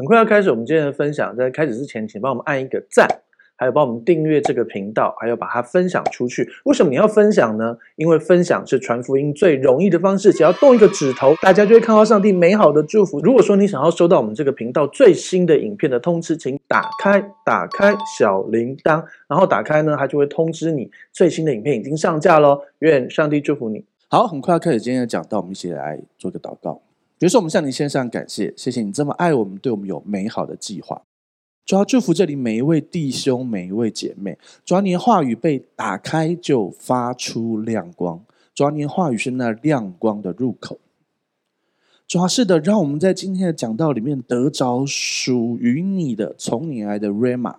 很快要开始我们今天的分享，在开始之前，请帮我们按一个赞，还有帮我们订阅这个频道，还有把它分享出去。为什么你要分享呢？因为分享是传福音最容易的方式，只要动一个指头，大家就会看到上帝美好的祝福。如果说你想要收到我们这个频道最新的影片的通知，请打开打开小铃铛，然后打开呢，它就会通知你最新的影片已经上架喽。愿上帝祝福你。好，很快要开始今天的讲道，我们一起来做个祷告。比如说，我们向你献上感谢，谢谢你这么爱我们，对我们有美好的计划。主要祝福这里每一位弟兄、每一位姐妹。主要你的话语被打开，就发出亮光。主要你的话语是那亮光的入口。主要是的，让我们在今天的讲道里面得着属于你的、从你来的 Rhema。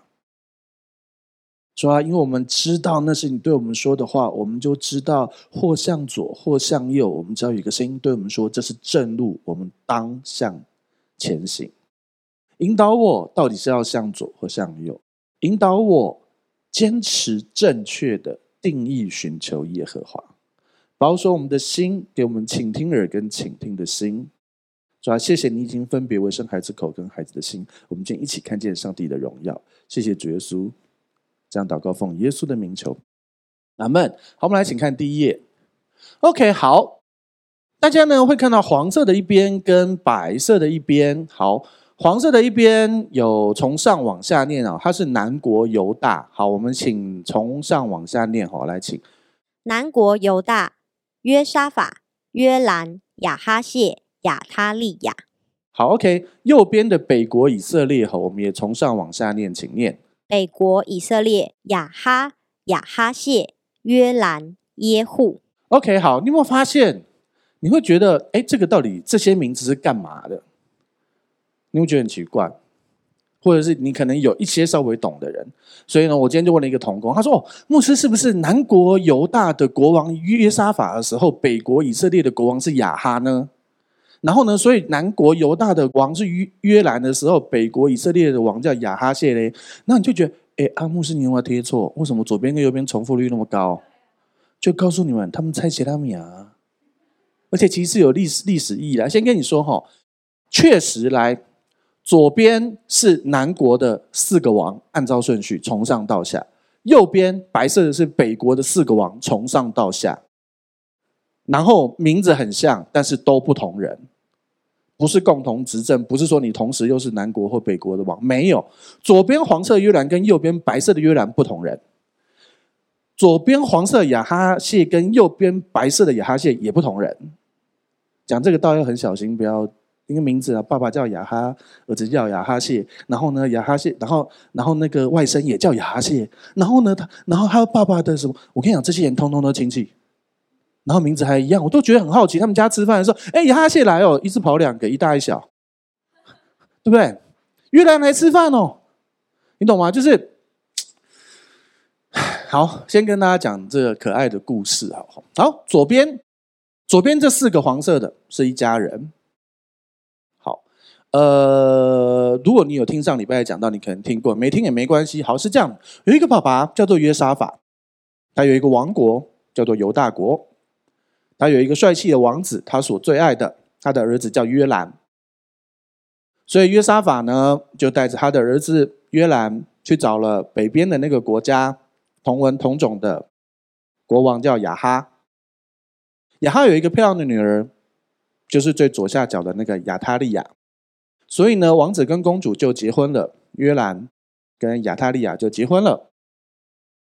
主要，因为我们知道那是你对我们说的话，我们就知道或向左或向右，我们只要有一个声音对我们说，这是正路，我们当向前行。引导我到底是要向左或向右？引导我坚持正确的定义，寻求耶和华。保守我们的心，给我们倾听耳跟倾听的心。主要谢谢你已经分别为生孩子口跟孩子的心，我们今天一起看见上帝的荣耀。谢谢主耶稣。这样祷告，奉耶稣的名求，阿门。好，我们来请看第一页。OK，好，大家呢会看到黄色的一边跟白色的一边。好，黄色的一边有从上往下念啊，它是南国犹大。好，我们请从上往下念。好，来请南国犹大约沙法、约兰、亚哈谢、亚他利雅。好，OK，右边的北国以色列。好，我们也从上往下念，请念。北国以色列亚哈亚哈谢约兰耶户。OK，好，你有没有发现？你会觉得，哎，这个到底这些名字是干嘛的？你会觉得很奇怪，或者是你可能有一些稍微懂的人，所以呢，我今天就问了一个同工，他说：“哦，牧师是不是南国犹大的国王约沙法的时候，北国以色列的国王是亚哈呢？”然后呢？所以南国犹大的王是约约兰的时候，北国以色列的王叫亚哈谢嘞。那你就觉得，哎，阿牧师，你有没有贴错？为什么左边跟右边重复率那么高？就告诉你们，他们猜希拉米啊，而且其实有历史历史意义来。先跟你说哈，确实来，左边是南国的四个王，按照顺序从上到下；右边白色的是北国的四个王，从上到下。然后名字很像，但是都不同人。不是共同执政，不是说你同时又是南国或北国的王，没有。左边黄色约兰跟右边白色的约兰不同人，左边黄色亚哈谢跟右边白色的亚哈谢也不同人。讲这个倒要很小心，不要因为名字啊，爸爸叫亚哈，儿子叫亚哈谢，然后呢亚哈谢，然后然后那个外甥也叫亚哈谢，然后呢他，然后还有爸爸的什么？我跟你讲，这些人通通都亲戚。然后名字还一样，我都觉得很好奇。他们家吃饭的时候，哎，哈谢来哦，一次跑两个，一大一小，对不对？约兰来吃饭哦，你懂吗？就是，好，先跟大家讲这个可爱的故事，好好。左边，左边这四个黄色的是一家人。好，呃，如果你有听上礼拜讲到，你可能听过，没听也没关系。好，是这样，有一个爸爸叫做约沙法，他有一个王国叫做犹大国。他有一个帅气的王子，他所最爱的，他的儿子叫约兰。所以约沙法呢，就带着他的儿子约兰去找了北边的那个国家同文同种的国王，叫亚哈。亚哈有一个漂亮的女儿，就是最左下角的那个亚他利亚。所以呢，王子跟公主就结婚了，约兰跟亚他利亚就结婚了。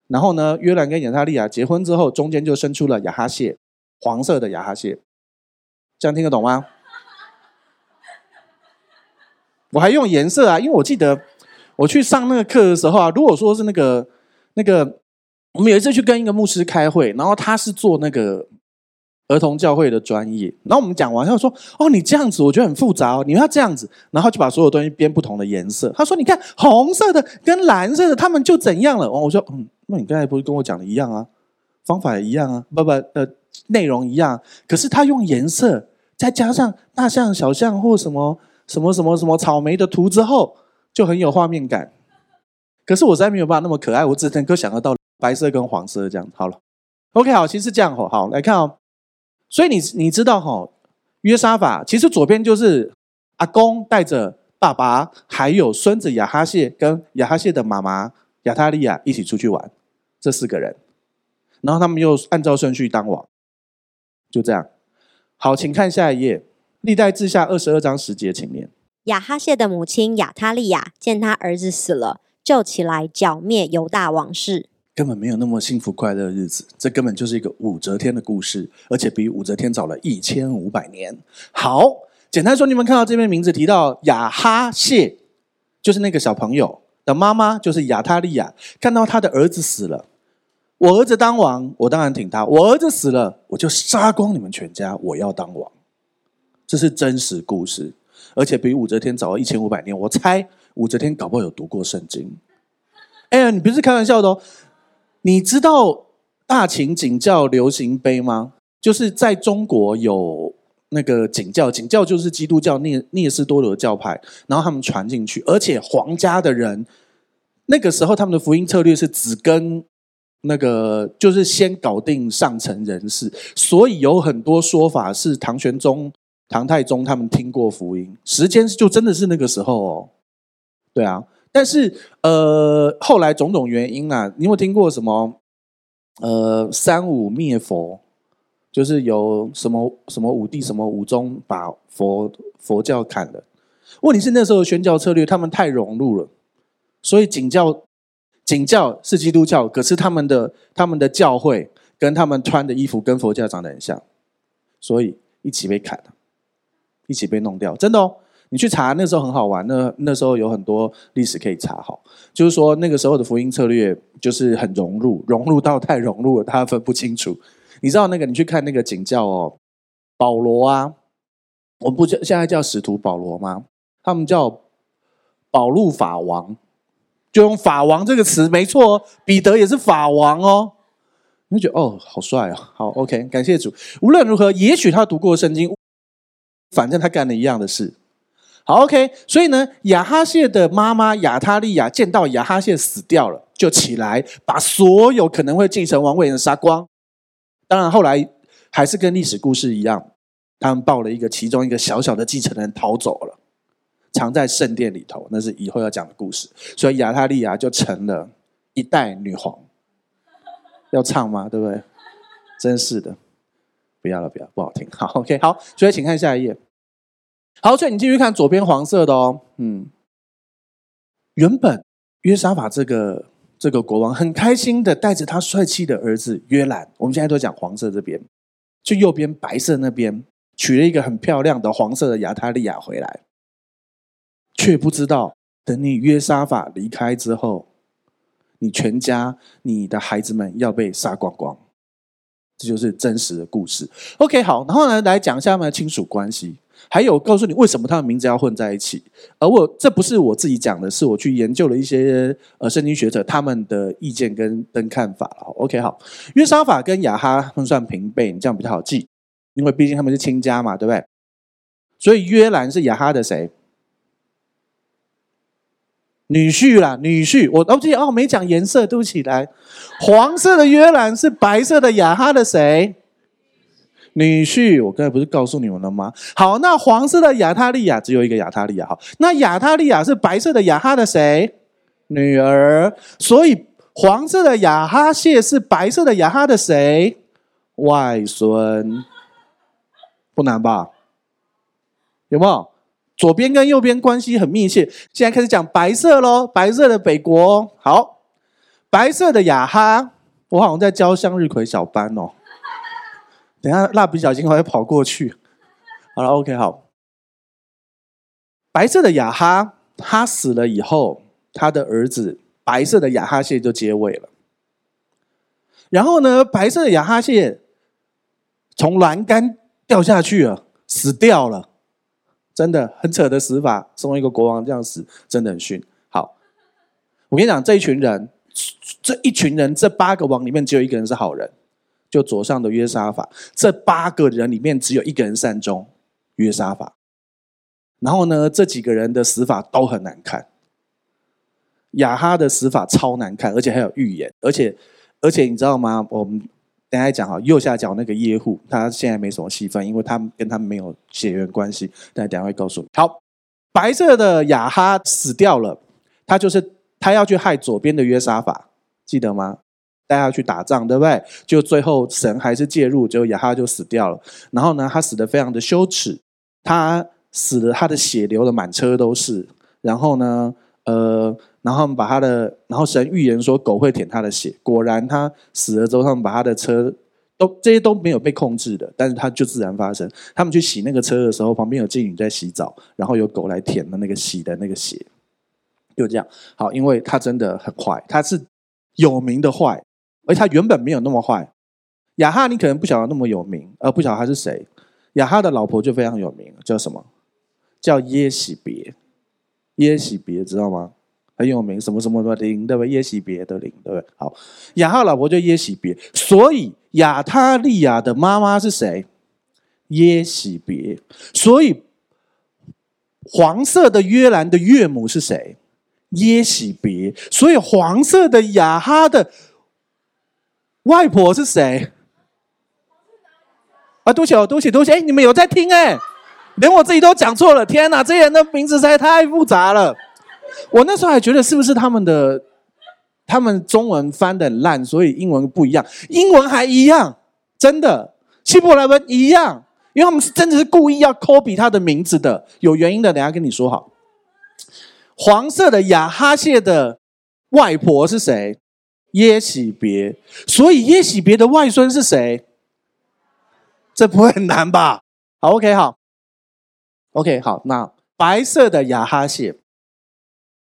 然后呢，约兰跟亚他利亚结婚之后，中间就生出了亚哈谢。黄色的亚哈蟹，这样听得懂吗？我还用颜色啊，因为我记得我去上那个课的时候啊，如果说是那个那个，我们有一次去跟一个牧师开会，然后他是做那个儿童教会的专业，然后我们讲完，他说：“哦，你这样子我觉得很复杂哦，你要这样子。”然后就把所有东西编不同的颜色。他说：“你看红色的跟蓝色的，他们就怎样了？”哦，我说：“嗯，那你刚才不是跟我讲的一样啊？方法也一样啊？不不呃。”内容一样，可是他用颜色再加上大象、小象或什么什么什么什么草莓的图之后，就很有画面感。可是我实在没有办法那么可爱，我只能够想得到白色跟黄色这样。好了，OK，好，其实这样吼，好来看哦。所以你你知道吼，约沙法其实左边就是阿公带着爸爸还有孙子亚哈谢跟亚哈谢的妈妈亚他利亚一起出去玩，这四个人，然后他们又按照顺序当王，就这样。好，请看下一页，历代志下二十二章十节，请念。亚哈谢的母亲亚他利亚见他儿子死了，就起来剿灭犹大王室。根本没有那么幸福快乐的日子，这根本就是一个武则天的故事，而且比武则天早了一千五百年。好，简单说，你们看到这边名字提到亚哈谢，就是那个小朋友的妈妈，就是亚他利亚。看到他的儿子死了，我儿子当王，我当然挺他；我儿子死了，我就杀光你们全家，我要当王。这是真实故事。而且比武则天早了一千五百年，我猜武则天搞不好有读过圣经。哎呀，你不是开玩笑的哦！你知道大秦景教流行碑吗？就是在中国有那个景教，景教就是基督教聂聂斯多罗教派，然后他们传进去，而且皇家的人那个时候他们的福音策略是只跟那个就是先搞定上层人士，所以有很多说法是唐玄宗。唐太宗他们听过福音，时间就真的是那个时候哦，对啊，但是呃，后来种种原因啊，你有没有听过什么？呃，三武灭佛，就是有什么什么武帝什么武宗把佛佛教砍了。问题是那时候的宣教策略，他们太融入了，所以景教景教是基督教，可是他们的他们的教会跟他们穿的衣服跟佛教长得很像，所以一起被砍了。一起被弄掉，真的哦！你去查，那时候很好玩。那那时候有很多历史可以查，好，就是说那个时候的福音策略就是很融入，融入到太融入了，他分不清楚。你知道那个？你去看那个景教哦，保罗啊，我们不叫现在叫使徒保罗吗？他们叫保路法王，就用法王这个词，没错哦。彼得也是法王哦，你就觉得哦，好帅哦。好，OK，感谢主。无论如何，也许他读过圣经。反正他干了一样的事，好，OK。所以呢，亚哈谢的妈妈亚他利亚见到亚哈谢死掉了，就起来把所有可能会继承王位的人杀光。当然，后来还是跟历史故事一样，他们抱了一个其中一个小小的继承人逃走了，藏在圣殿里头。那是以后要讲的故事。所以亚他利亚就成了一代女皇。要唱吗？对不对？真是的。不要了，不要，不好听。好，OK，好，所以请看下一页。好，所以你继续看左边黄色的哦。嗯，原本约沙法这个这个国王很开心的带着他帅气的儿子约兰，我们现在都讲黄色这边，去右边白色那边娶了一个很漂亮的黄色的亚他利亚回来，却不知道等你约沙法离开之后，你全家你的孩子们要被杀光光。这就是真实的故事。OK，好，然后呢，来讲一下他们的亲属关系，还有告诉你为什么他们名字要混在一起。而我这不是我自己讲的，是我去研究了一些呃圣经学者他们的意见跟跟看法了。OK，好，约沙法跟雅哈他们算平辈，你这样比较好记，因为毕竟他们是亲家嘛，对不对？所以约兰是雅哈的谁？女婿啦，女婿，我哦，这哦没讲颜色，对不起，来，黄色的约兰是白色的雅哈的谁？女婿，我刚才不是告诉你们了吗？好，那黄色的亚他利亚只有一个亚他利亚，好，那亚他利亚是白色的雅哈的谁？女儿，所以黄色的雅哈谢是白色的雅哈的谁？外孙，不难吧？有没有？左边跟右边关系很密切。现在开始讲白色喽，白色的北国。好，白色的雅哈，我好像在教向日葵小班哦。等下蜡笔小新还会跑过去。好了，OK，好。白色的雅哈，他死了以后，他的儿子白色的雅哈谢就接位了。然后呢，白色的雅哈谢从栏杆掉下去了，死掉了。真的很扯的死法，身为一个国王这样死，真的很逊。好，我跟你讲，这一群人，这一群人，这八个王里面只有一个人是好人，就左上的约沙法。这八个人里面只有一个人善终，约沙法。然后呢，这几个人的死法都很难看。亚哈的死法超难看，而且还有预言，而且而且你知道吗？我们。等下讲哈，右下角那个耶户，他现在没什么戏份，因为他跟他没有血缘关系。但等下会告诉你。好，白色的亚哈死掉了，他就是他要去害左边的约沙法，记得吗？带他去打仗，对不对？就最后神还是介入，就亚哈就死掉了。然后呢，他死得非常的羞耻，他死了，他的血流的满车都是。然后呢，呃，然后把他的，然后神预言说狗会舔他的血，果然他死了之后，他们把他的车都这些都没有被控制的，但是他就自然发生。他们去洗那个车的时候，旁边有妓女在洗澡，然后有狗来舔的那个洗的那个血，就这样。好，因为他真的很坏，他是有名的坏。而他原本没有那么坏，亚哈你可能不晓得那么有名，而不晓得他是谁。亚哈的老婆就非常有名，叫什么？叫耶洗别。耶洗别知道吗？很有名，什么什么的灵，对不对？耶洗别的灵，对不对？好，雅哈老婆叫耶洗别，所以亚他利雅的妈妈是谁？耶洗别。所以黄色的约兰的岳母是谁？耶洗别。所以黄色的雅哈的。外婆是谁？啊，对不起哦，对不起，对不起，哎，你们有在听哎？连我自己都讲错了，天哪，这些人的名字实在太复杂了。我那时候还觉得是不是他们的，他们中文翻的很烂，所以英文不一样，英文还一样，真的，希伯来文一样，因为他们是真的是故意要 copy 他的名字的，有原因的，等下跟你说好。黄色的亚哈谢的外婆是谁？耶洗别，所以耶洗别的外孙是谁？这不会很难吧？好，OK，好，OK，好。那白色的亚哈谢，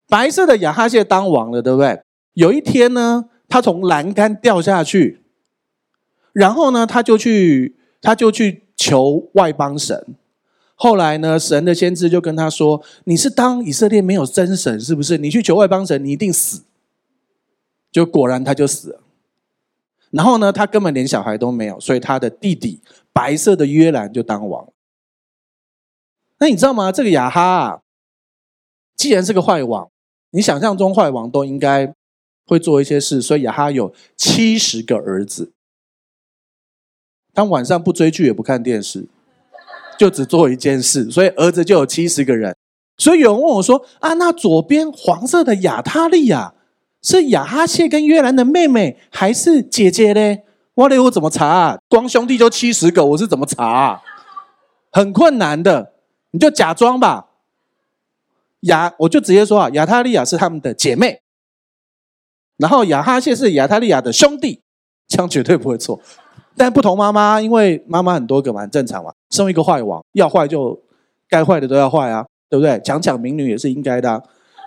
白色的亚哈谢当王了，对不对？有一天呢，他从栏杆掉下去，然后呢，他就去，他就去求外邦神。后来呢，神的先知就跟他说：“你是当以色列没有真神，是不是？你去求外邦神，你一定死。”就果然他就死了，然后呢，他根本连小孩都没有，所以他的弟弟白色的约兰就当王。那你知道吗？这个雅哈啊，既然是个坏王，你想象中坏王都应该会做一些事，所以雅哈有七十个儿子。当晚上不追剧也不看电视，就只做一件事，所以儿子就有七十个人。所以有人问我说：“啊，那左边黄色的亚他利亚？”是亚哈谢跟约兰的妹妹还是姐姐呢？哇嘞，我怎么查啊？光兄弟就七十个，我是怎么查啊？很困难的，你就假装吧。亚，我就直接说啊，亚他利亚是他们的姐妹，然后亚哈谢是亚他利亚的兄弟，这样绝对不会错。但不同妈妈，因为妈妈很多个嘛，很正常嘛。生一个坏王，要坏就该坏的都要坏啊，对不对？强抢民女也是应该的啊。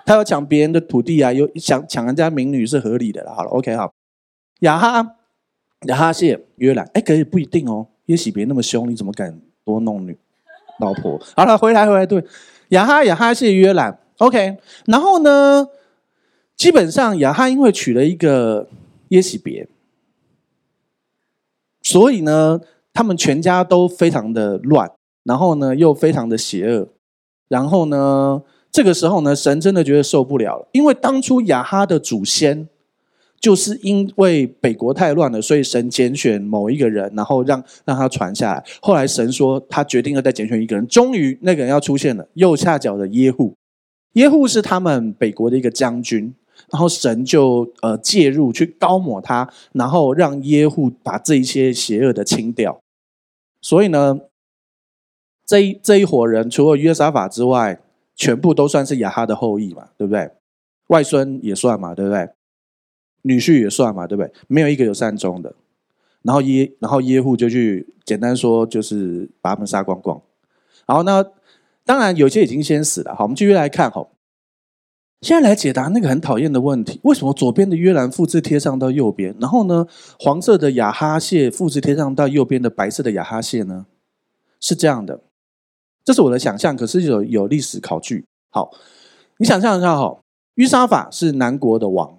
他要抢别人的土地啊，又想抢人家民女是合理的了。好了，OK，好。亚哈亚哈谢约兰，哎，可以不一定哦。耶洗别那么凶，你怎么敢多弄女老婆？好了，回来回来，对。亚哈亚哈谢约兰，OK。然后呢，基本上亚哈因为娶了一个耶洗别，所以呢，他们全家都非常的乱，然后呢，又非常的邪恶，然后呢。这个时候呢，神真的觉得受不了了，因为当初亚哈的祖先就是因为北国太乱了，所以神拣选某一个人，然后让让他传下来。后来神说他决定要再拣选一个人，终于那个人要出现了，右下角的耶户。耶户是他们北国的一个将军，然后神就呃介入去膏抹他，然后让耶户把这一些邪恶的清掉。所以呢，这一这一伙人除了约沙法之外，全部都算是亚哈的后裔嘛，对不对？外孙也算嘛，对不对？女婿也算嘛，对不对？没有一个有善终的。然后耶，然后耶户就去，简单说就是把他们杀光光。然后呢，当然有些已经先死了。好，我们继续来看。好，现在来解答那个很讨厌的问题：为什么左边的约兰复制贴上到右边，然后呢，黄色的亚哈谢复制贴上到右边的白色的亚哈谢呢？是这样的。这是我的想象，可是有有历史考据。好，你想象一下哈，约沙法是南国的王，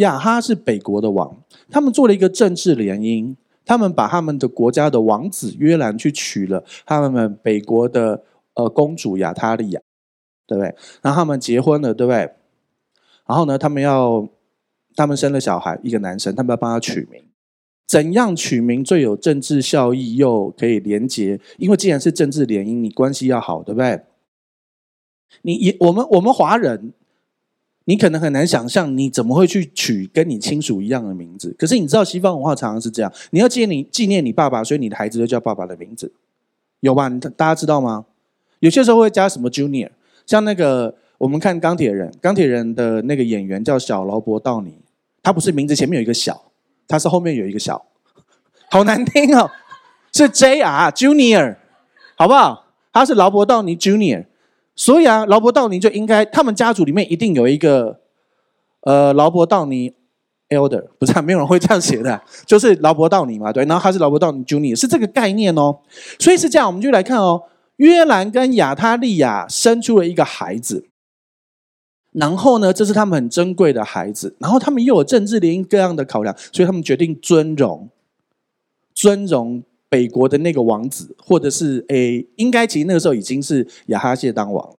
亚哈是北国的王，他们做了一个政治联姻，他们把他们的国家的王子约兰去娶了他们北国的呃公主亚他利亚，对不对？然后他们结婚了，对不对？然后呢，他们要他们生了小孩，一个男生，他们要帮他取名。怎样取名最有政治效益又可以连结？因为既然是政治联姻，你关系要好，对不对？你也我们我们华人，你可能很难想象，你怎么会去取跟你亲属一样的名字？可是你知道西方文化常常是这样，你要纪念你纪念你爸爸，所以你的孩子就叫爸爸的名字，有吧？大家知道吗？有些时候会加什么 Junior，像那个我们看钢铁人，钢铁人的那个演员叫小劳勃道尼，他不是名字前面有一个小，他是后面有一个小，好难听哦，是 JR Junior，好不好？他是劳勃道尼 Junior。所以啊，劳勃道尼就应该，他们家族里面一定有一个，呃，劳勃道尼 Elder，不是、啊，没有人会这样写的，就是劳勃道尼嘛，对，然后他是劳勃道尼 Junior，是这个概念哦。所以是这样，我们就来看哦，约兰跟亚他利亚生出了一个孩子，然后呢，这是他们很珍贵的孩子，然后他们又有政治联姻各样的考量，所以他们决定尊荣，尊荣。北国的那个王子，或者是诶，应该其实那个时候已经是亚哈谢当王，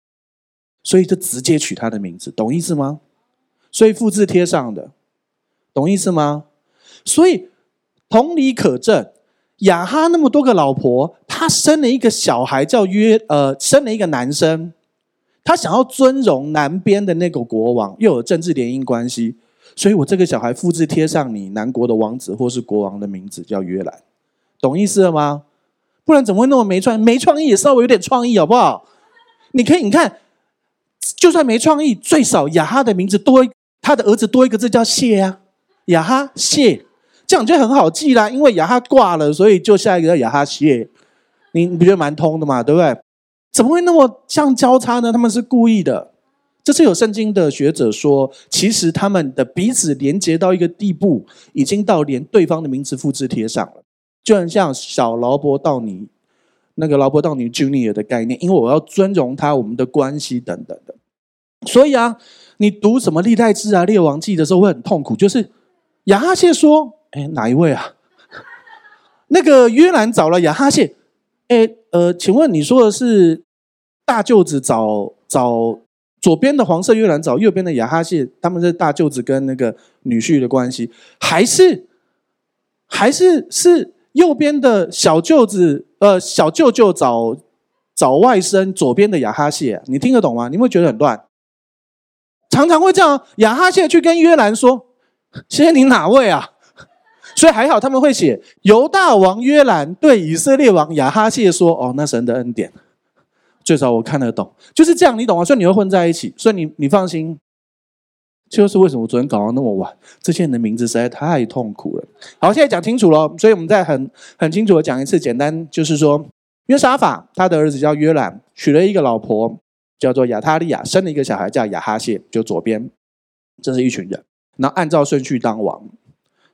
所以就直接取他的名字，懂意思吗？所以复制贴上的，懂意思吗？所以同理可证，亚哈那么多个老婆，他生了一个小孩叫约，呃，生了一个男生，他想要尊荣南边的那个国王，又有政治联姻关系，所以我这个小孩复制贴上你南国的王子或是国王的名字，叫约兰。懂意思了吗？不然怎么会那么没创意？没创意也稍微有点创意，好不好？你可以，你看，就算没创意，最少雅哈的名字多，他的儿子多一个字叫谢啊，雅哈谢，这样就很好记啦。因为雅哈挂了，所以就下一个叫雅哈谢，你你不觉得蛮通的嘛？对不对？怎么会那么像交叉呢？他们是故意的。这是有圣经的学者说，其实他们的彼此连接到一个地步，已经到连对方的名字复制贴上了。就很像小劳勃道尼那个劳勃道尼 Junior 的概念，因为我要尊荣他，我们的关系等等的。所以啊，你读什么历代志啊、列王记的时候会很痛苦，就是亚哈谢说：“哎，哪一位啊？” 那个约兰找了亚哈谢，哎，呃，请问你说的是大舅子找找左边的黄色约兰找右边的亚哈谢，他们是大舅子跟那个女婿的关系，还是还是是？右边的小舅子，呃，小舅舅找找外甥，左边的亚哈谢，你听得懂吗？你会觉得很乱，常常会这样。亚哈谢去跟约兰说：“谢谢你哪位啊？” 所以还好他们会写犹大王约兰对以色列王亚哈谢说：“哦，那神的恩典，最少我看得懂，就是这样，你懂吗？所以你会混在一起，所以你你放心。”就是为什么我昨天搞到那么晚？这些人的名字实在太痛苦了。好，现在讲清楚了，所以我们再很很清楚的讲一次。简单就是说，约沙法他的儿子叫约兰，娶了一个老婆叫做亚他利亚，生了一个小孩叫亚哈谢，就左边，这是一群人。然后按照顺序当王，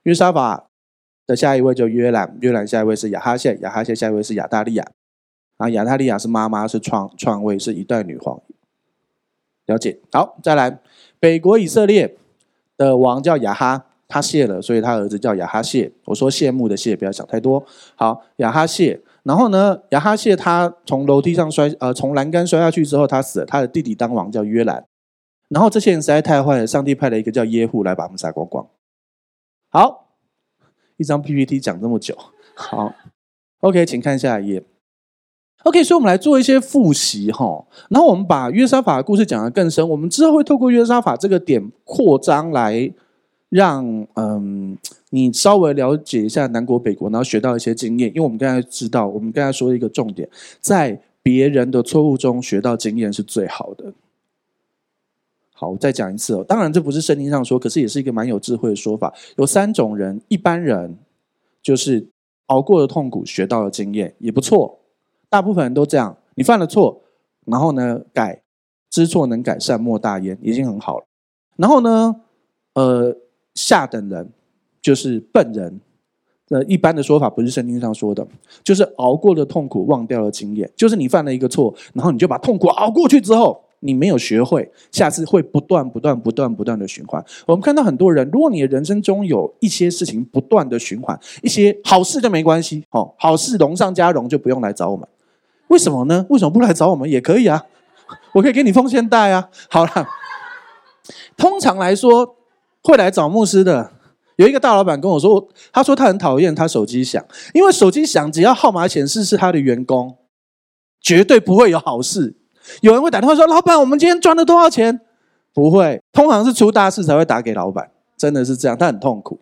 约沙法的下一位就约兰，约兰下一位是亚哈谢，亚哈谢下一位是亚他利亚。然后亚他利亚是妈妈，是创创位，是一代女皇。了解。好，再来。北国以色列的王叫亚哈，他谢了，所以他儿子叫亚哈谢。我说谢幕的谢，不要想太多。好，亚哈谢。然后呢，亚哈谢他从楼梯上摔，呃，从栏杆摔下去之后，他死了。他的弟弟当王叫约兰。然后这些人实在太坏了，上帝派了一个叫耶户来把他们杀光光。好，一张 PPT 讲这么久，好，OK，请看下一页。OK，所以我们来做一些复习哈，然后我们把约沙法的故事讲得更深。我们之后会透过约沙法这个点扩张来让嗯你稍微了解一下南国北国，然后学到一些经验。因为我们刚才知道，我们刚才说一个重点，在别人的错误中学到经验是最好的。好，我再讲一次哦。当然这不是圣经上说，可是也是一个蛮有智慧的说法。有三种人，一般人就是熬过了痛苦，学到了经验，也不错。大部分人都这样，你犯了错，然后呢，改，知错能改，善莫大焉，已经很好了。然后呢，呃，下等人就是笨人，呃，一般的说法不是圣经上说的，就是熬过了痛苦，忘掉了经验，就是你犯了一个错，然后你就把痛苦熬过去之后，你没有学会，下次会不断不断不断不断的循环。我们看到很多人，如果你的人生中有一些事情不断的循环，一些好事就没关系，哦，好事荣上加荣就不用来找我们。为什么呢？为什么不来找我们也可以啊？我可以给你奉献带啊。好了，通常来说会来找牧师的，有一个大老板跟我说，他说他很讨厌他手机响，因为手机响只要号码显示是他的员工，绝对不会有好事。有人会打电话说：“老板，我们今天赚了多少钱？”不会，通常是出大事才会打给老板，真的是这样，他很痛苦。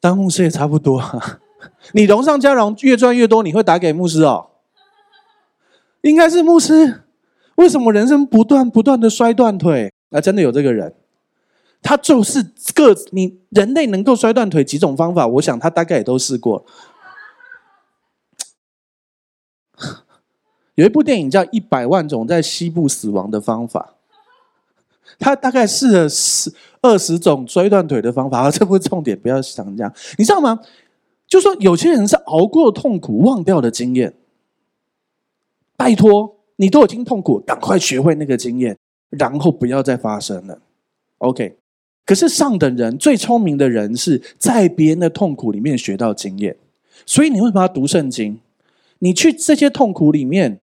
当牧师也差不多啊，你荣上加荣，越赚越多，你会打给牧师哦？应该是牧师。为什么人生不断不断的摔断腿？啊，真的有这个人，他就是个你人类能够摔断腿几种方法，我想他大概也都试过。有一部电影叫《一百万种在西部死亡的方法》，他大概试了十二十种摔断腿的方法。啊 这不是重点，不要想这样。你知道吗？就说有些人是熬过痛苦忘掉的经验。拜托，你都已经痛苦，赶快学会那个经验，然后不要再发生了。OK。可是上等人最聪明的人是在别人的痛苦里面学到经验，所以你为什么要读圣经？你去这些痛苦里面。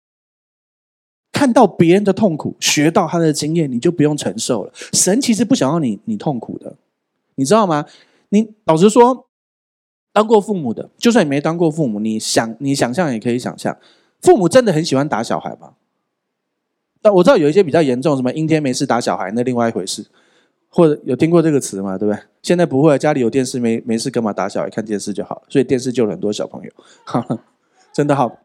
看到别人的痛苦，学到他的经验，你就不用承受了。神其实不想要你你痛苦的，你知道吗？你老实说，当过父母的，就算你没当过父母，你想你想象也可以想象，父母真的很喜欢打小孩吗？但我知道有一些比较严重，什么阴天没事打小孩，那另外一回事。或者有听过这个词吗？对不对？现在不会，家里有电视没没事干嘛打小孩？看电视就好，所以电视救了很多小朋友，哈哈，真的好。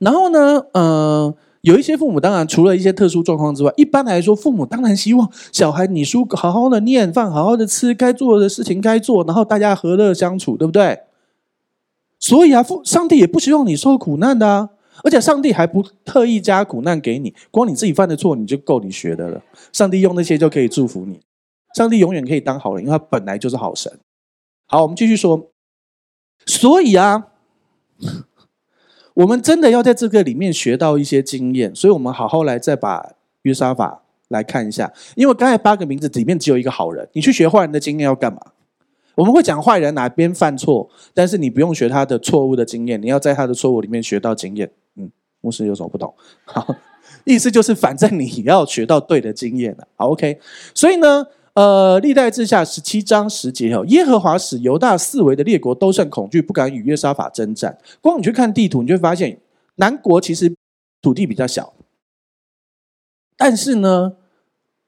然后呢，嗯、有一些父母，当然除了一些特殊状况之外，一般来说，父母当然希望小孩你书好好的念，饭好好的吃，该做的事情该做，然后大家和乐相处，对不对？所以啊，父上帝也不希望你受苦难的啊，而且上帝还不特意加苦难给你，光你自己犯的错你就够你学的了。上帝用那些就可以祝福你，上帝永远可以当好人，因为他本来就是好神。好，我们继续说，所以啊。我们真的要在这个里面学到一些经验，所以我们好好来再把约沙法来看一下。因为刚才八个名字里面只有一个好人，你去学坏人的经验要干嘛？我们会讲坏人哪边犯错，但是你不用学他的错误的经验，你要在他的错误里面学到经验。嗯，牧师有什么不懂？好，意思就是反正你要学到对的经验了。好，OK。所以呢。呃，历代志下十七章十节哦，耶和华使犹大四围的列国都甚恐惧，不敢与约沙法征战。光你去看地图，你就会发现南国其实土地比较小，但是呢，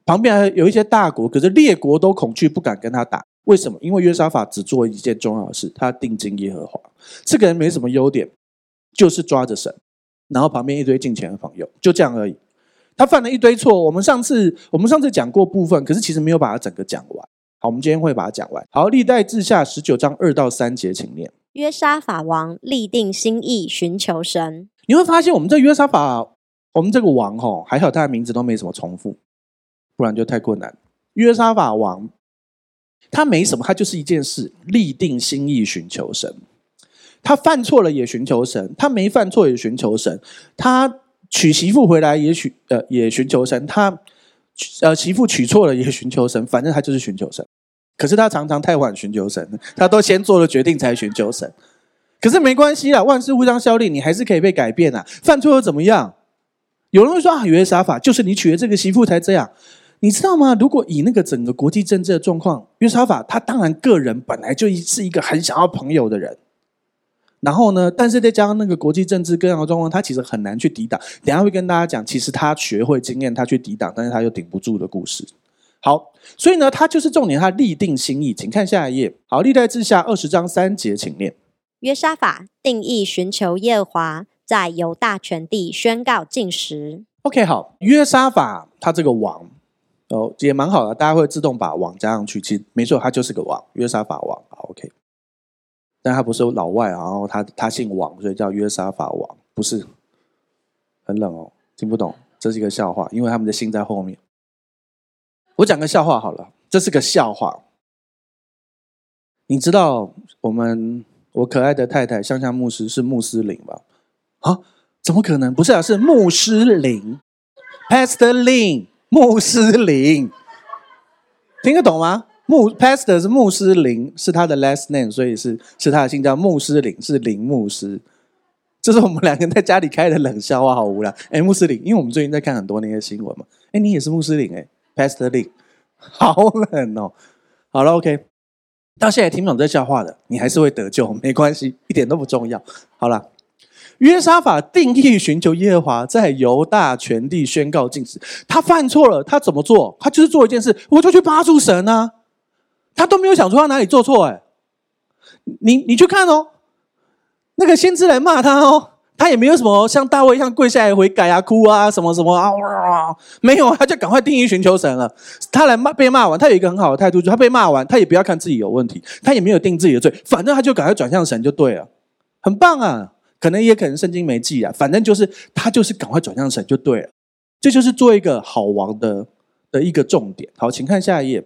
旁边还有一些大国，可是列国都恐惧，不敢跟他打。为什么？因为约沙法只做一件重要的事，他定睛耶和华。这个人没什么优点，就是抓着神，然后旁边一堆敬虔的朋友，就这样而已。他犯了一堆错，我们上次我们上次讲过部分，可是其实没有把它整个讲完。好，我们今天会把它讲完。好，历代志下十九章二到三节，请念。约沙法王立定心意寻求神。你会发现，我们这约沙法，我们这个王吼，还好他的名字都没什么重复，不然就太困难。约沙法王，他没什么，他就是一件事，立定心意寻求神。他犯错了也寻求神，他没犯错也寻求神，他。娶媳妇回来也许呃也寻求神，他呃媳妇娶错了也寻求神，反正他就是寻求神。可是他常常太晚寻求神，他都先做了决定才寻求神。可是没关系啦，万事互相效力，你还是可以被改变啊。犯错又怎么样？有人会说啊，约沙法就是你娶了这个媳妇才这样，你知道吗？如果以那个整个国际政治的状况，约沙法他当然个人本来就是一个很想要朋友的人。然后呢？但是再加上那个国际政治各样的状况，他其实很难去抵挡。等下会跟大家讲，其实他学会经验，他去抵挡，但是他又顶不住的故事。好，所以呢，他就是重点，他立定心意。请看下一页。好，历代志下二十章三节，请念。约沙法定义寻求耶和华，在犹大全地宣告禁食。OK，好，约沙法他这个王哦也蛮好的，大家会自动把王加上去。其实没错，他就是个王，约沙法王。，OK。但他不是老外，然后他他姓王，所以叫约沙法王，不是很冷哦，听不懂，这是一个笑话，因为他们的姓在后面。我讲个笑话好了，这是个笑话。你知道我们我可爱的太太香香牧师是穆斯林吧？啊，怎么可能？不是啊，是穆斯林，Pastor Lin，穆斯林，听得懂吗？穆 Pastor 是穆斯林，是他的 last name，所以是是他的姓叫穆斯林，是林牧师。这是我们两个人在家里开的冷笑话，好无聊。哎，穆斯林，因为我们最近在看很多那些新闻嘛。哎，你也是穆斯林哎，Pastor Lin，好冷哦。好了，OK，到现在听不懂这笑话的，你还是会得救，没关系，一点都不重要。好了，约沙法定义寻求耶和华，在犹大全地宣告禁止。他犯错了，他怎么做？他就是做一件事，我就去扒住神啊！他都没有想出他哪里做错，哎，你你去看哦，那个先知来骂他哦。他也没有什么像大卫一样跪下来悔改啊、哭啊什么什么啊，哇，没有，他就赶快定义寻求神了。他来骂被骂完，他有一个很好的态度，就是他被骂完，他也不要看自己有问题，他也没有定自己的罪，反正他就赶快转向神就对了，很棒啊。可能也可能圣经没记啊，反正就是他就是赶快转向神就对了。这就是做一个好王的的一个重点。好，请看下一页，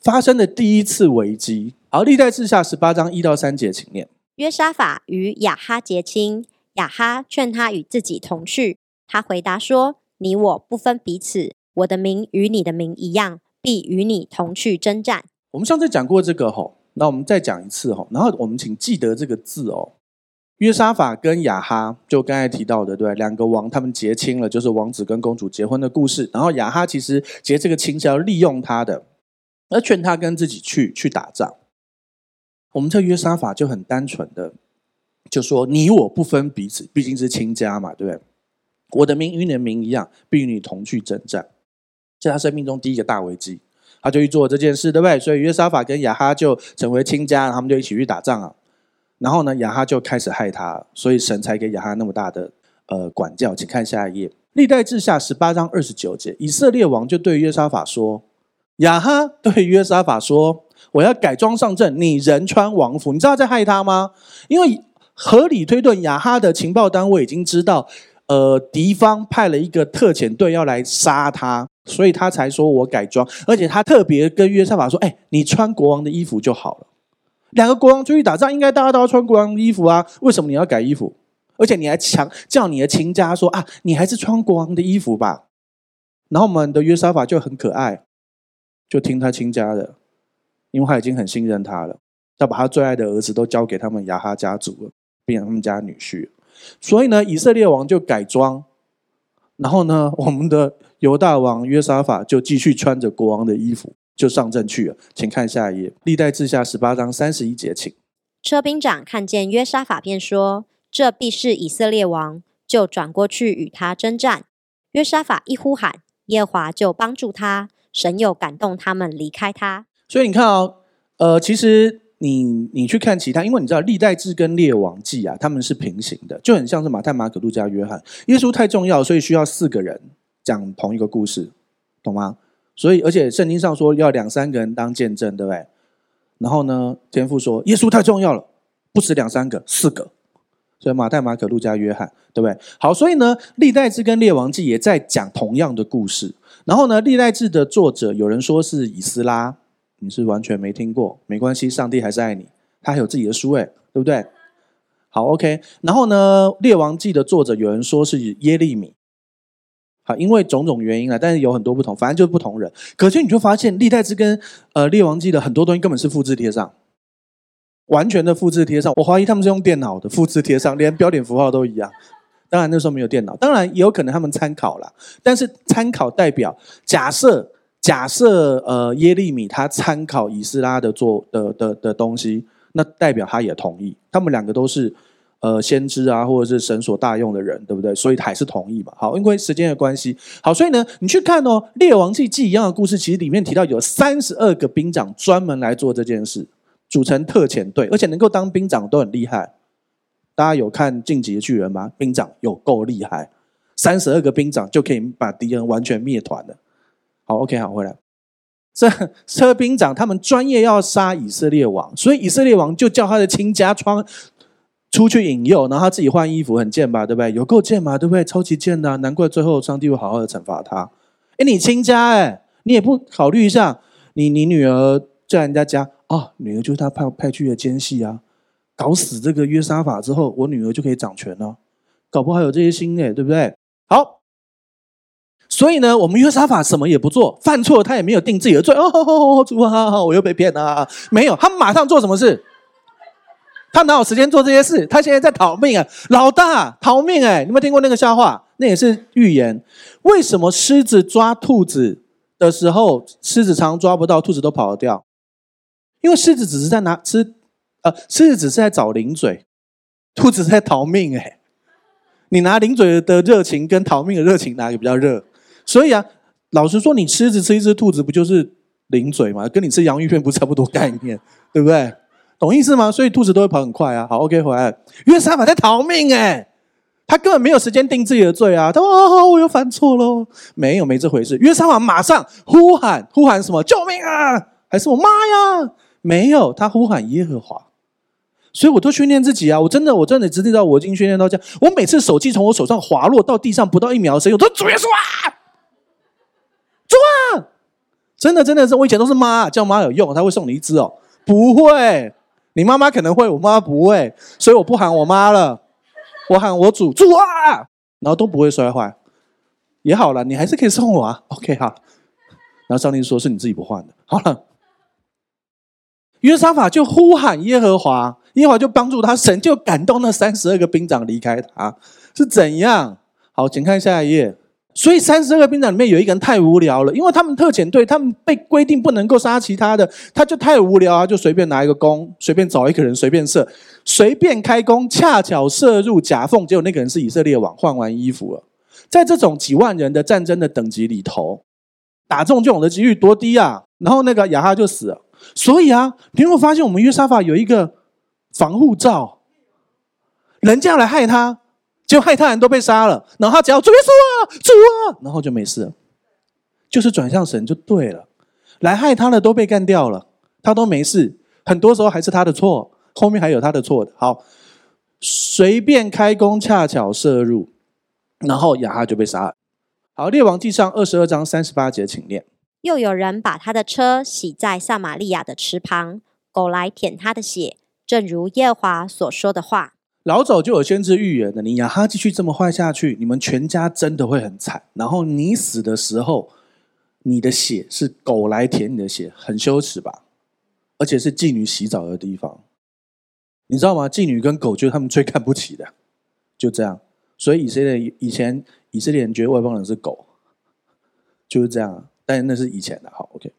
发生的第一次危机。好，历代志下十八章一到三节，请念。约沙法与亚哈结亲，亚哈劝他与自己同去。他回答说：“你我不分彼此，我的名与你的名一样，必与你同去征战。”我们上次讲过这个吼，那我们再讲一次吼。然后我们请记得这个字哦。约沙法跟亚哈，就刚才提到的，对，两个王他们结亲了，就是王子跟公主结婚的故事。然后亚哈其实结这个亲是要利用他的，而劝他跟自己去去打仗。我们这约沙法就很单纯的，就说你我不分彼此，毕竟是亲家嘛，对不对？我的名与你的名一样，必与你同去征战。这是他生命中第一个大危机，他就去做这件事，对不对？所以约沙法跟亚哈就成为亲家，他们就一起去打仗啊。然后呢，亚哈就开始害他，所以神才给亚哈那么大的呃管教。请看下一页，历代志下十八章二十九节，以色列王就对约沙法说：“亚哈对约沙法说。”我要改装上阵，你人穿王服，你知道在害他吗？因为合理推断，亚哈的情报单位已经知道，呃，敌方派了一个特遣队要来杀他，所以他才说我改装，而且他特别跟约沙法说：“哎，你穿国王的衣服就好了。”两个国王出去打仗，应该大家都要穿国王的衣服啊，为什么你要改衣服？而且你还强叫你的亲家说：“啊，你还是穿国王的衣服吧。”然后我们的约沙法就很可爱，就听他亲家的。因为他已经很信任他了，他把他最爱的儿子都交给他们雅哈家族了，变成他们家女婿。所以呢，以色列王就改装，然后呢，我们的犹大王约沙法就继续穿着国王的衣服，就上阵去了。请看下一页，历代志下十八章三十一节，请。车兵长看见约沙法，便说：“这必是以色列王。”就转过去与他征战。约沙法一呼喊，耶和华就帮助他，神又感动他们离开他。所以你看哦，呃，其实你你去看其他，因为你知道历代志跟列王记啊，他们是平行的，就很像是马太、马可、路加、约翰。耶稣太重要，所以需要四个人讲同一个故事，懂吗？所以而且圣经上说要两三个人当见证，对不对？然后呢，天父说耶稣太重要了，不止两三个，四个。所以马太、马可、路加、约翰，对不对？好，所以呢，历代志跟列王记也在讲同样的故事。然后呢，历代志的作者有人说是以斯拉。你是完全没听过，没关系，上帝还是爱你，他还有自己的书诶，对不对？好，OK。然后呢，《列王记》的作者有人说是耶利米，好，因为种种原因啊，但是有很多不同，反正就是不同人。可是你就发现，历代志跟呃《列王记》的很多东西根本是复制贴上，完全的复制贴上。我怀疑他们是用电脑的复制贴上，连标点符号都一样。当然那时候没有电脑，当然也有可能他们参考了，但是参考代表假设。假设呃耶利米他参考以斯拉的做的的的东西，那代表他也同意，他们两个都是呃先知啊，或者是神所大用的人，对不对？所以还是同意嘛。好，因为时间的关系，好，所以呢，你去看哦，《列王记》记一样的故事，其实里面提到有三十二个兵长专门来做这件事，组成特遣队，而且能够当兵长都很厉害。大家有看《进击的巨人》吗？兵长有够厉害，三十二个兵长就可以把敌人完全灭团了。好，OK，好，回来。这车兵长他们专业要杀以色列王，所以以色列王就叫他的亲家穿出去引诱，然后他自己换衣服，很贱吧？对不对？有够贱嘛？对不对？超级贱的啊，难怪最后上帝会好好的惩罚他。哎，你亲家哎，你也不考虑一下，你你女儿在人家家啊，女儿就是他派派去的奸细啊，搞死这个约沙法之后，我女儿就可以掌权了，搞不好有这些心哎，对不对？好。所以呢，我们约沙法什么也不做，犯错他也没有定自己的罪。哦，主啊，我又被骗了。没有，他马上做什么事？他哪有时间做这些事？他现在在逃命啊，老大逃命哎！你有没有听过那个笑话？那也是预言。为什么狮子抓兔子的时候，狮子常抓不到，兔子都跑得掉？因为狮子只是在拿吃，呃，狮子只是在找零嘴，兔子在逃命哎，你拿零嘴的热情跟逃命的热情哪个比较热？所以啊，老实说，你狮子吃一只兔子，不就是零嘴吗？跟你吃洋芋片不差不多概念，对不对？懂意思吗？所以兔子都会跑很快啊。好，OK，回来。约沙法在逃命哎，他根本没有时间定自己的罪啊。他说：“哦，我又犯错喽。”没有，没这回事。约沙法马上呼喊，呼喊什么？救命啊！还是我妈呀？没有，他呼喊耶和华。所以我都训练自己啊！我真的，我真的知道，我已经训练到这样。我每次手机从我手上滑落到地上不到一秒的时候，我都主耶稣啊，主啊！真的，真的是我以前都是妈叫妈有用，他会送你一只哦。不会，你妈妈可能会，我妈妈不会，所以我不喊我妈了，我喊我主主啊，然后都不会摔坏，也好了，你还是可以送我啊。OK 哈，然后上帝说是你自己不换的，好了。约沙法就呼喊耶和华。耶和华就帮助他，神就感动那三十二个兵长离开他，是怎样？好，请看下一页。所以三十二个兵长里面有一个人太无聊了，因为他们特遣队，他们被规定不能够杀其他的，他就太无聊啊，就随便拿一个弓，随便找一个人，随便射，随便开弓，恰巧射入夹缝，结果那个人是以色列王，换完衣服了。在这种几万人的战争的等级里头，打中这种的几率多低啊！然后那个亚哈就死了。所以啊，你有没有发现我们约沙法有一个？防护罩，人家来害他，就害他人都被杀了，然后他只要主耶稣啊，主啊，然后就没事了，就是转向神就对了。来害他的都被干掉了，他都没事，很多时候还是他的错，后面还有他的错的。好，随便开弓，恰巧射入，然后亚哈就被杀了。好，列王记上二十二章三十八节，请念。又有人把他的车洗在撒玛利亚的池旁，狗来舔他的血。正如耶华所说的话，老早就有先知预言的。你亚哈继续这么坏下去，你们全家真的会很惨。然后你死的时候，你的血是狗来舔你的血，很羞耻吧？而且是妓女洗澡的地方，你知道吗？妓女跟狗就是他们最看不起的，就这样。所以以色列以前以色列人觉得外邦人是狗，就是这样。但那是以前的，好，OK。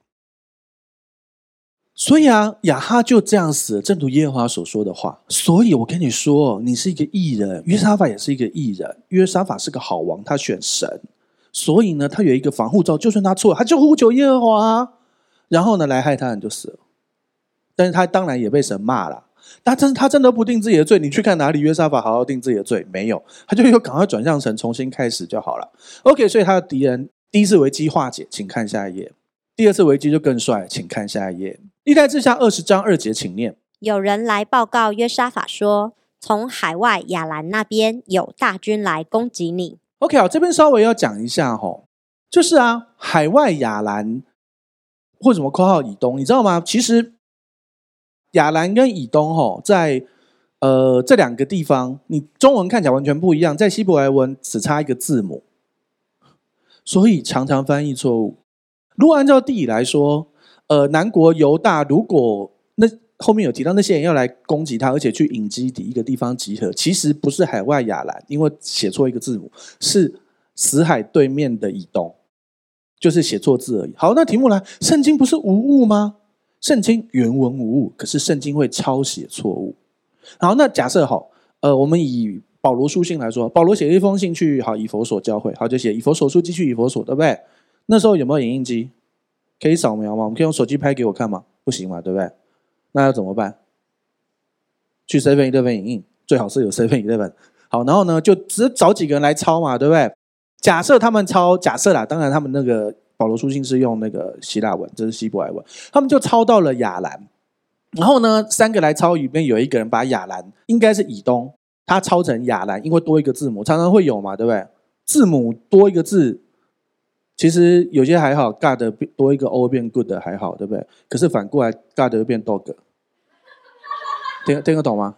所以啊，亚哈就这样死了，正如耶和华所说的话。所以我跟你说，你是一个义人，约沙法也是一个义人。约沙法是个好王，他选神，所以呢，他有一个防护罩，就算他错，他就呼求耶和华，然后呢，来害他人就死了。但是他当然也被神骂了。他真他真的不定自己的罪，你去看哪里约沙法好好定自己的罪没有？他就又赶快转向神，重新开始就好了。OK，所以他的敌人第一次危机化解，请看下一页。第二次危机就更帅，请看下一页。历代志下二十章二节，请念。有人来报告约沙法说，从海外亚兰那边有大军来攻击你。OK，啊，这边稍微要讲一下吼，就是啊，海外亚兰或什么括号以东，你知道吗？其实亚兰跟以东吼，在呃这两个地方，你中文看起来完全不一样，在希伯来文只差一个字母，所以常常翻译错误。如果按照地理来说，呃，南国犹大，如果那后面有提到那些人要来攻击他，而且去隐基底一个地方集合，其实不是海外亚兰，因为写错一个字母，是死海对面的以东，就是写错字而已。好，那题目来，圣经不是无误吗？圣经原文无误，可是圣经会抄写错误。好，那假设好，呃，我们以保罗书信来说，保罗写一封信去好以弗所教会，好就写以弗所书寄去以弗所，对不对？那时候有没有影印机？可以扫描吗？我们可以用手机拍给我看吗？不行嘛，对不对？那要怎么办？去 Seven Eleven 影印，最好是有 Seven Eleven。好，然后呢，就只找几个人来抄嘛，对不对？假设他们抄，假设啦，当然他们那个保罗书信是用那个希腊文，这是希伯来文，他们就抄到了亚兰。然后呢，三个来抄，里面有一个人把亚兰，应该是以东，他抄成亚兰，因为多一个字母，常常会有嘛，对不对？字母多一个字。其实有些还好，God 多一个 O 变 Good 还好，对不对？可是反过来，God 又变 Dog，听听得懂吗？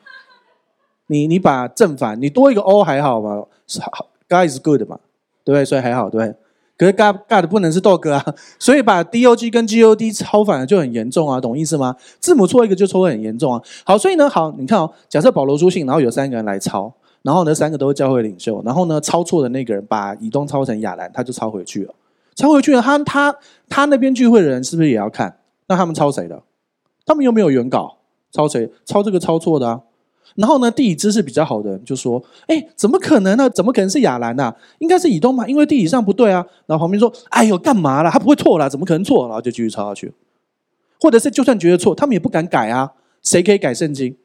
你你把正反，你多一个 O 还好吧？是好，God is good 嘛，对不对？所以还好，对不对？可是 God God 不能是 Dog 啊，所以把 Dog 跟 God 抄反了就很严重啊，懂意思吗？字母错一个就错会很严重啊。好，所以呢，好，你看哦，假设保罗书信，然后有三个人来抄，然后呢，三个都是教会领袖，然后呢，抄错的那个人把以东抄成亚兰，他就抄回去了。抄回去了，他他他那边聚会的人是不是也要看？那他们抄谁的？他们又没有原稿，抄谁？抄这个抄错的啊！然后呢，地理知识比较好的人就说：“哎，怎么可能呢？怎么可能是亚兰呢？应该是以东嘛，因为地理上不对啊。”然后旁边说：“哎呦，干嘛啦？他不会错啦，怎么可能错？”然后就继续抄下去。或者是就算觉得错，他们也不敢改啊。谁可以改圣经？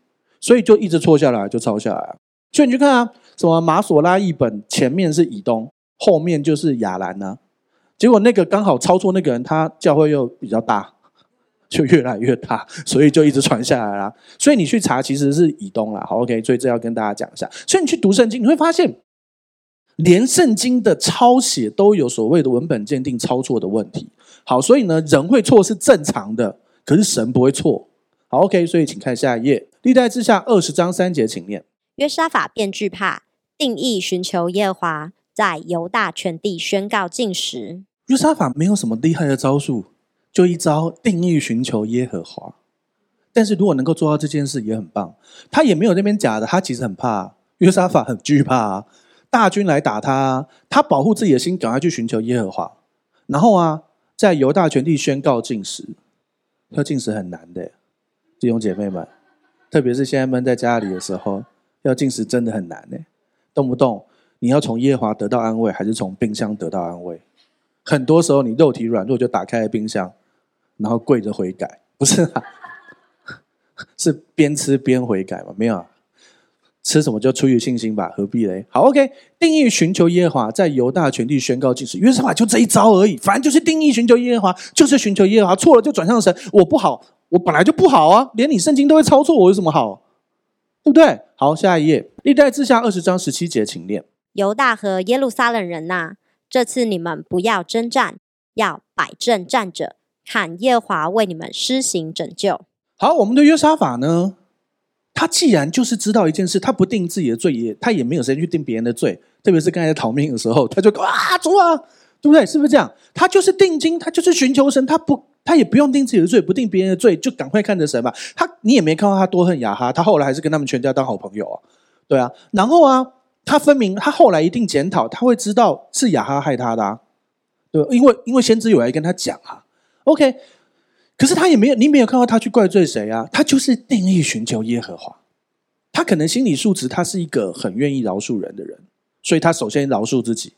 所以就一直错下来，就抄下来。所以你去看啊，什么马索拉译本前面是以东，后面就是亚兰呢？结果那个刚好抄错那个人，他教会又比较大。就越来越大，所以就一直传下来啦。所以你去查，其实是以东了。好，OK，所以这要跟大家讲一下。所以你去读圣经，你会发现，连圣经的抄写都有所谓的文本鉴定抄错的问题。好，所以呢，人会错是正常的，可是神不会错。好，OK，所以请看下一页，历代志下二十章三节，请念。约沙法便惧怕，定义寻求耶和华，在犹大全地宣告禁食。约沙法没有什么厉害的招数。就一招定义寻求耶和华，但是如果能够做到这件事也很棒。他也没有那边假的，他其实很怕约沙法，很惧怕，大军来打他，他保护自己的心，赶快去寻求耶和华。然后啊，在犹大全地宣告禁食，要禁食很难的，弟兄姐妹们，特别是现在闷在家里的时候，要禁食真的很难呢。动不动你要从耶华得到安慰，还是从冰箱得到安慰？很多时候你肉体软弱，就打开了冰箱。然后跪着悔改，不是啊，是边吃边悔改吗？没有啊，吃什么就出于信心吧，何必嘞？好，OK，定义寻求耶和华，在犹大全地宣告禁食。约瑟法就这一招而已，反正就是定义寻求耶和华，就是寻求耶和华，错了就转向神。我不好，我本来就不好啊，连你圣经都会抄错，我有什么好？对不对？好，下一页，历代志下二十章十七节，请念。犹大和耶路撒冷人呐、啊，这次你们不要征战，要摆正站着。看耶和华为你们施行拯救。好，我们的约沙法呢？他既然就是知道一件事，他不定自己的罪，也他也没有时间去定别人的罪。特别是刚才在逃命的时候，他就啊，主啊，对不对？是不是这样？他就是定睛，他就是寻求神，他不，他也不用定自己的罪，不定别人的罪，就赶快看着神吧。他你也没看到他多恨雅哈，他后来还是跟他们全家当好朋友啊，对啊。然后啊，他分明他后来一定检讨，他会知道是雅哈害他的啊，对，因为因为先知有来跟他讲啊。OK，可是他也没有，你没有看到他去怪罪谁啊？他就是定义寻求耶和华。他可能心理素质，他是一个很愿意饶恕人的人，所以他首先饶恕自己，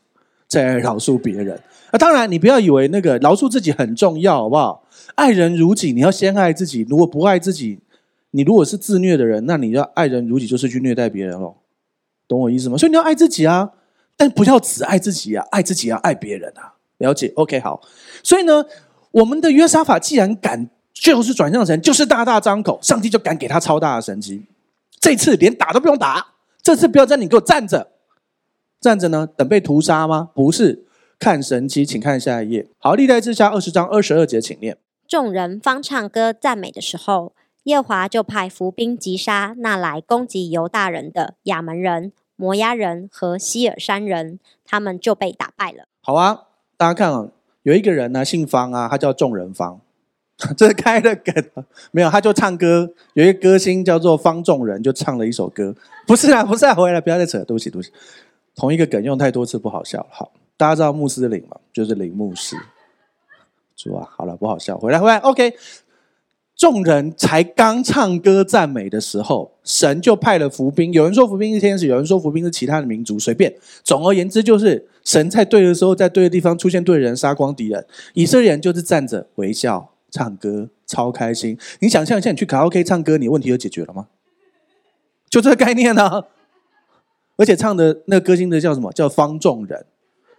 再饶恕别人。啊，当然你不要以为那个饶恕自己很重要，好不好？爱人如己，你要先爱自己。如果不爱自己，你如果是自虐的人，那你要爱人如己，就是去虐待别人喽。懂我意思吗？所以你要爱自己啊，但不要只爱自己啊，爱自己要爱别人啊。了解？OK，好。所以呢？我们的约沙法既然敢，就是转向神，就是大大张口，上帝就敢给他超大的神迹。这次连打都不用打，这次不要站，你给我站着，站着呢，等被屠杀吗？不是，看神迹，请看下一页。好，历代志下二十章二十二节，请念。众人方唱歌赞美的时候，耶华就派伏兵击杀那来攻击犹大人的亚门人、摩押人和西尔山人，他们就被打败了。好啊，大家看啊。有一个人呢，姓方啊，他叫众人方，这是开了梗，没有，他就唱歌。有一个歌星叫做方众人，就唱了一首歌。不是啊，不是啊，回来，不要再扯，对不起，对不起。同一个梗用太多次不好笑。好，大家知道穆斯林吗？就是林牧师。主啊，好了，不好笑，回来，回来，OK。众人才刚唱歌赞美的时候，神就派了伏兵。有人说伏兵是天使，有人说伏兵是其他的民族，随便。总而言之，就是神在对的时候，在对的地方出现对的人，杀光敌人。以色列人就是站着微笑唱歌，超开心。你想象一下，你去卡拉 OK 唱歌，你问题就解决了吗？就这个概念呢、啊。而且唱的那个歌星的叫什么？叫方众人。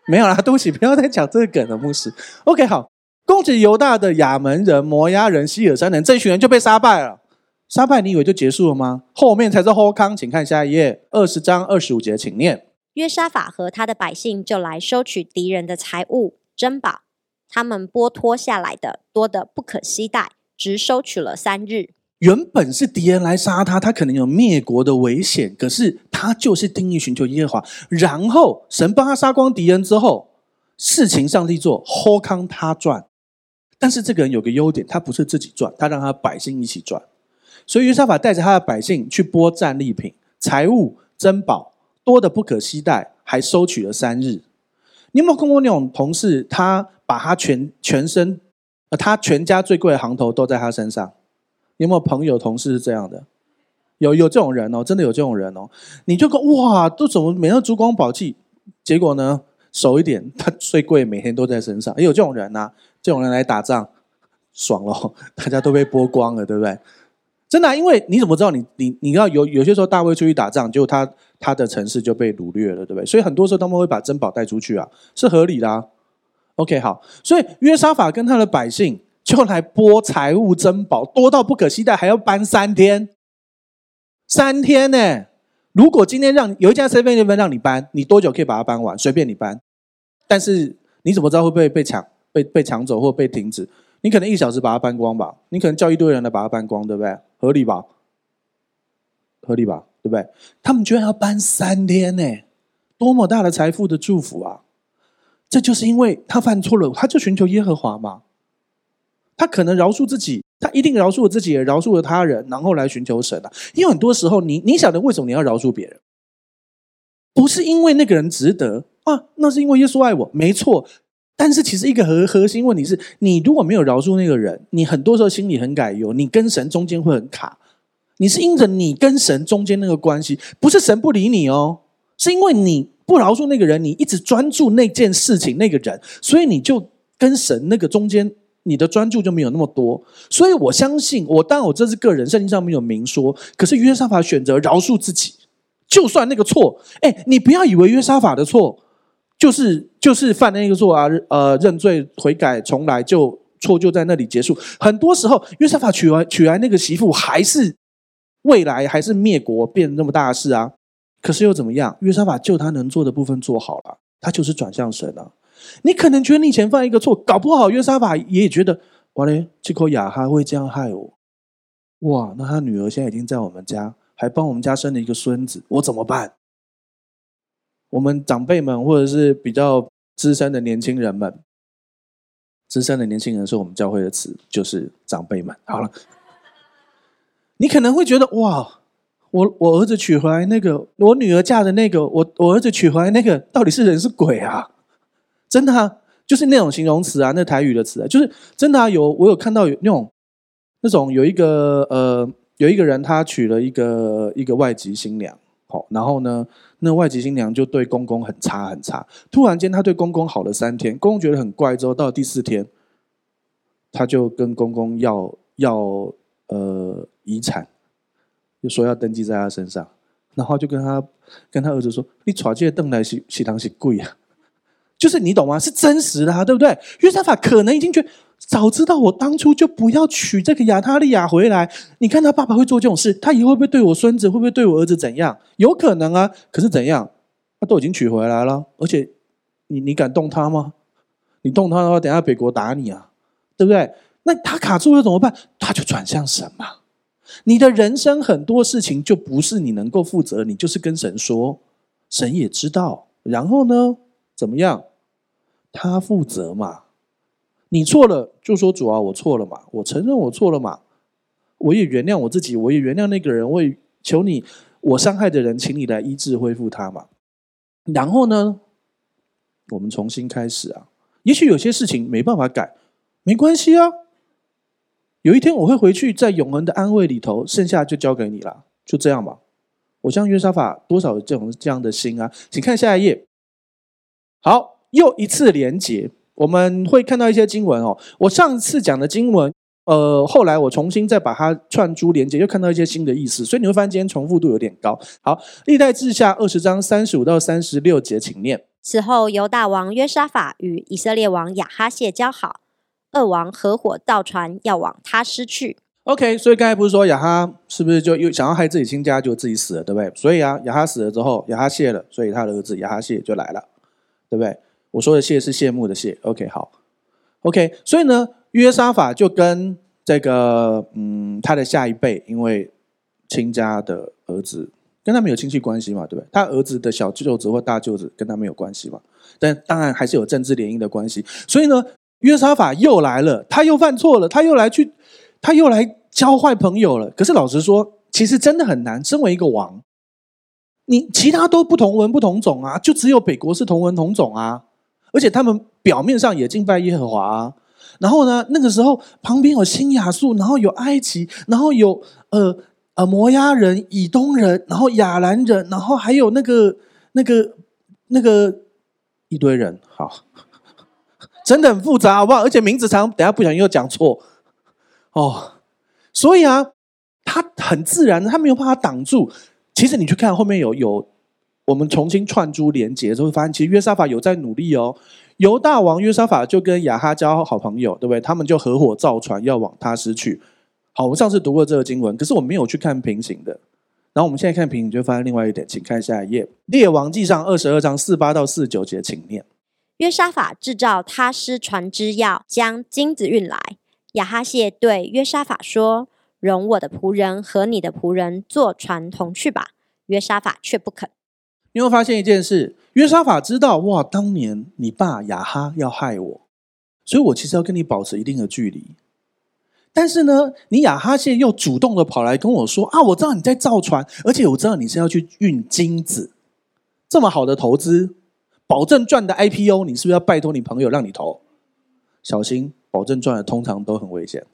没有啦，对不起，不要再讲这个梗了，牧师。OK，好。攻击犹大的亚门人、摩押人、希尔山人，这一群人就被杀败了。杀败，你以为就结束了吗？后面才是后康，请看下一页，二十章二十五节，请念。约沙法和他的百姓就来收取敌人的财物珍宝，他们剥脱下来的多得不可携带，只收取了三日。原本是敌人来杀他，他可能有灭国的危险，可是他就是定义寻求耶和华。然后神帮他杀光敌人之后，事情上帝做，后康他赚。但是这个人有个优点，他不是自己赚，他让他百姓一起赚。所以约沙法带着他的百姓去剥战利品、财物、珍宝，多得不可携带，还收取了三日。你有没有跟过那种同事？他把他全全身，呃，他全家最贵的行头都在他身上。你有没有朋友同事是这样的？有有这种人哦，真的有这种人哦。你就说哇，都怎么每天珠光宝气，结果呢，熟一点，他最贵每天都在身上。也有这种人啊，这种人来打仗，爽了，大家都被剥光了，对不对？真的，因为你怎么知道你你你要有有些时候大卫出去打仗，结果他他的城市就被掳掠了，对不对？所以很多时候他们会把珍宝带出去啊，是合理的啊。OK，好，所以约沙法跟他的百姓就来剥财物珍宝，多到不可期待，还要搬三天，三天呢。如果今天让有一家7-11让你搬，你多久可以把它搬完？随便你搬，但是你怎么知道会不会被抢、被被抢走或被停止？你可能一小时把它搬光吧，你可能叫一堆人来把它搬光，对不对？合理吧？合理吧？对不对？他们居然要搬三天呢，多么大的财富的祝福啊！这就是因为他犯错了，他就寻求耶和华嘛。他可能饶恕自己，他一定饶恕了自己，也饶恕了他人，然后来寻求神啊。因为很多时候你，你你晓得为什么你要饶恕别人？不是因为那个人值得啊，那是因为耶稣爱我，没错。但是其实一个核核心问题是，你如果没有饶恕那个人，你很多时候心里很改忧，你跟神中间会很卡。你是因着你跟神中间那个关系，不是神不理你哦，是因为你不饶恕那个人，你一直专注那件事情那个人，所以你就跟神那个中间你的专注就没有那么多。所以我相信，我当然我这是个人，圣经上没有明说，可是约沙法选择饶恕自己，就算那个错，哎，你不要以为约沙法的错。就是就是犯那个错啊，呃，认罪悔改，重来就错就在那里结束。很多时候，约沙法娶来娶来那个媳妇，还是未来还是灭国变那么大的事啊。可是又怎么样？约沙法就他能做的部分做好了，他就是转向神了。你可能觉得你以前犯一个错，搞不好约沙法也觉得，哇嘞，这口亚哈会这样害我。哇，那他女儿现在已经在我们家，还帮我们家生了一个孙子，我怎么办？我们长辈们，或者是比较资深的年轻人们，资深的年轻人是我们教会的词，就是长辈们。好了，你可能会觉得哇，我我儿子娶回来那个，我女儿嫁的那个，我我儿子娶回来那个，到底是人是鬼啊？真的啊，就是那种形容词啊，那台语的词啊，就是真的啊。有我有看到有那种那种有一个呃，有一个人他娶了一个一个外籍新娘。好，然后呢，那外籍新娘就对公公很差很差。突然间，她对公公好了三天，公公觉得很怪。之后到第四天，她就跟公公要要呃遗产，就说要登记在他身上。然后就跟他跟他儿子说：“你娶这个邓来喜喜堂是贵啊。”就是你懂吗？是真实的啊，对不对？约沙法可能已经觉得。早知道我当初就不要娶这个亚他利亚回来。你看他爸爸会做这种事，他以后会不会对我孙子，会不会对我儿子怎样？有可能啊。可是怎样？他都已经娶回来了，而且你你敢动他吗？你动他的话，等下北国打你啊，对不对？那他卡住了怎么办？他就转向神嘛。你的人生很多事情就不是你能够负责，你就是跟神说，神也知道。然后呢，怎么样？他负责嘛。你错了，就说主啊，我错了嘛，我承认我错了嘛，我也原谅我自己，我也原谅那个人，我也求你，我伤害的人，请你来医治恢复他嘛。然后呢，我们重新开始啊。也许有些事情没办法改，没关系啊。有一天我会回去，在永恒的安慰里头，剩下就交给你了，就这样吧。我像约沙法多少有这种这样的心啊，请看下一页。好，又一次连结。我们会看到一些经文哦，我上次讲的经文，呃，后来我重新再把它串珠连接，又看到一些新的意思，所以你会发现今天重复度有点高。好，历代志下二十章三十五到三十六节，请念。此后，犹大王约沙法与以色列王亚哈谢交好，二王合伙造船要往他失去。OK，所以刚才不是说亚哈是不是就又想要害自己亲家，就自己死了，对不对？所以啊，亚哈死了之后，亚哈谢了，所以他的儿子亚哈谢就来了，对不对？我说的谢是谢幕的谢，OK，好，OK，所以呢，约沙法就跟这个嗯他的下一辈，因为亲家的儿子跟他没有亲戚关系嘛，对不对？他儿子的小舅子或大舅子跟他没有关系嘛，但当然还是有政治联姻的关系。所以呢，约沙法又来了，他又犯错了，他又来去，他又来交坏朋友了。可是老实说，其实真的很难，身为一个王，你其他都不同文不同种啊，就只有北国是同文同种啊。而且他们表面上也敬拜耶和华，然后呢，那个时候旁边有新亚述，然后有埃及，然后有呃呃摩押人、以东人，然后亚兰人，然后还有那个那个那个一堆人，好，真的很复杂，好不好？而且名字常，等下不小心又讲错哦。所以啊，他很自然，他没有办法挡住。其实你去看后面有有，我们重新串珠连结之后，发现其实约沙法有在努力哦。犹大王约沙法就跟亚哈交好朋友，对不对？他们就合伙造船要往他失去。好，我们上次读过这个经文，可是我没有去看平行的。然后我们现在看平行，就发现另外一点，请看下一页，列王记上二十二章四八到四九节，请念。约沙法制造他施船只，要将金子运来。亚哈谢对约沙法说：“容我的仆人和你的仆人坐船同去吧。”约沙法却不肯。你会发现一件事：约沙法知道，哇，当年你爸亚哈要害我，所以我其实要跟你保持一定的距离。但是呢，你亚哈现在又主动的跑来跟我说：“啊，我知道你在造船，而且我知道你是要去运金子，这么好的投资，保证赚的 IPO，你是不是要拜托你朋友让你投？小心，保证赚的通常都很危险。”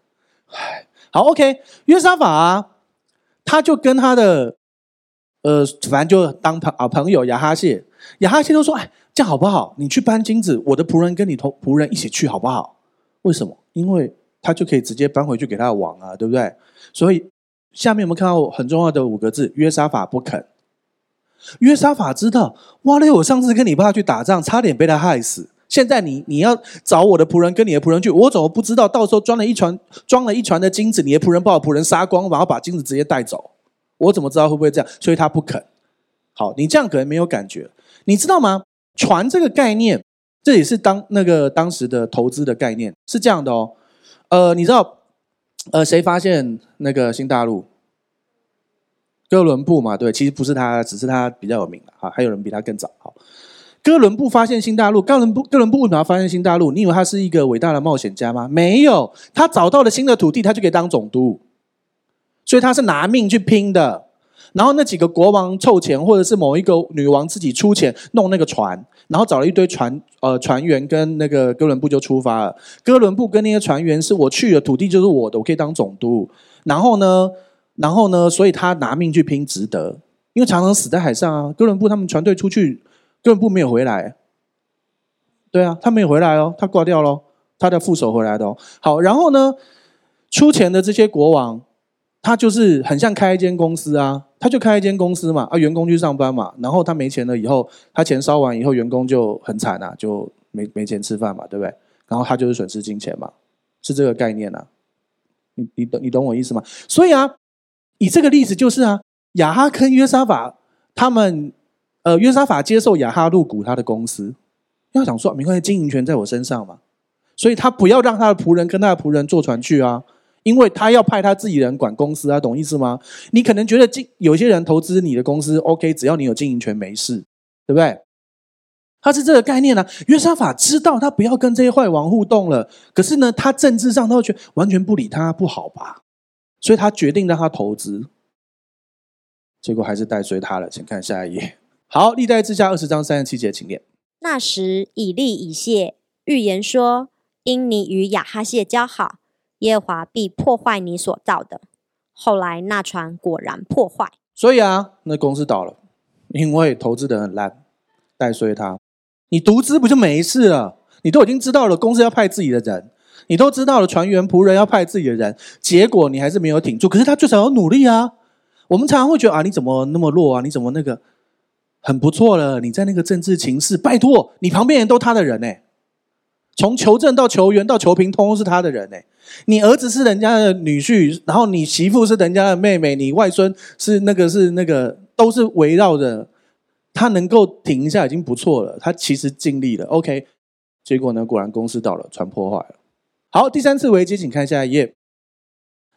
唉，好，OK，约沙法，他就跟他的。呃，反正就当朋啊朋友亚哈谢，亚哈谢都说：“哎，这样好不好？你去搬金子，我的仆人跟你同仆人一起去，好不好？为什么？因为他就可以直接搬回去给他的王啊，对不对？所以下面我们看到很重要的五个字：约沙法不肯。约沙法知道，哇嘞！我上次跟你爸去打仗，差点被他害死。现在你你要找我的仆人跟你的仆人去，我怎么不知道？到时候装了一船装了一船的金子，你的仆人把我仆人杀光，然后把金子直接带走。”我怎么知道会不会这样？所以他不肯。好，你这样可能没有感觉，你知道吗？船这个概念，这也是当那个当时的投资的概念是这样的哦。呃，你知道，呃，谁发现那个新大陆？哥伦布嘛，对，其实不是他，只是他比较有名啊。还有人比他更早。好，哥伦布发现新大陆。哥伦布，哥伦布为什么要发现新大陆？你以为他是一个伟大的冒险家吗？没有，他找到了新的土地，他就可以当总督。所以他是拿命去拼的，然后那几个国王凑钱，或者是某一个女王自己出钱弄那个船，然后找了一堆船呃船员跟那个哥伦布就出发了。哥伦布跟那些船员是我去了，土地就是我的，我可以当总督。然后呢，然后呢，所以他拿命去拼值得，因为常常死在海上啊。哥伦布他们船队出去，哥伦布没有回来。对啊，他没有回来哦，他挂掉了，他的副手回来的哦。好，然后呢，出钱的这些国王。他就是很像开一间公司啊，他就开一间公司嘛，啊，员工去上班嘛，然后他没钱了以后，他钱烧完以后，员工就很惨啊，就没没钱吃饭嘛，对不对？然后他就是损失金钱嘛，是这个概念啊，你你懂你懂我意思吗？所以啊，以这个例子就是啊，亚哈跟约沙法他们，呃，约沙法接受亚哈入股他的公司，要想说没关系，经营权在我身上嘛，所以他不要让他的仆人跟他的仆人坐船去啊。因为他要派他自己人管公司啊，懂意思吗？你可能觉得经有些人投资你的公司，OK，只要你有经营权没事，对不对？他是这个概念啊。约沙法知道他不要跟这些坏王互动了，可是呢，他政治上他会觉完全不理他不好吧，所以他决定让他投资，结果还是带随他了。请看下一页。好，历代志下二十章三十七节，请念。那时以利以谢预言说：因你与亚哈谢交好。耶和华必破坏你所造的。后来那船果然破坏，所以啊，那公司倒了，因为投资的很烂，带衰他。你独资不就没事了？你都已经知道了，公司要派自己的人，你都知道了，船员仆人要派自己的人，结果你还是没有挺住。可是他最少要努力啊。我们常常会觉得啊，你怎么那么弱啊？你怎么那个很不错了？你在那个政治情势，拜托，你旁边人都他的人呢、欸。从求证到求援到求评，通通是他的人呢。你儿子是人家的女婿，然后你媳妇是人家的妹妹，你外孙是那个是那个，都是围绕着他能够停一下已经不错了。他其实尽力了。OK，结果呢？果然公司倒了，船破坏了。好，第三次危机，请看下一页。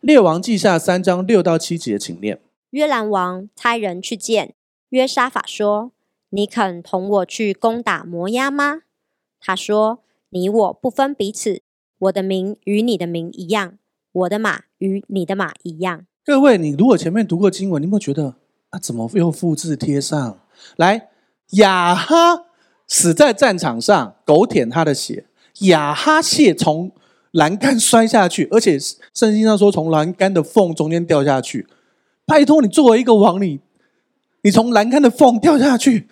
列王记下三章六到七节，请念。约兰王差人去见约沙法说：“你肯同我去攻打摩押吗？”他说。你我不分彼此，我的名与你的名一样，我的马与你的马一样。各位，你如果前面读过经文，你有没有觉得啊？怎么又复制贴上来？亚哈死在战场上，狗舔他的血；亚哈谢从栏杆摔下去，而且圣经上说从栏杆的缝中间掉下去。拜托你作为一个王，你你从栏杆的缝掉下去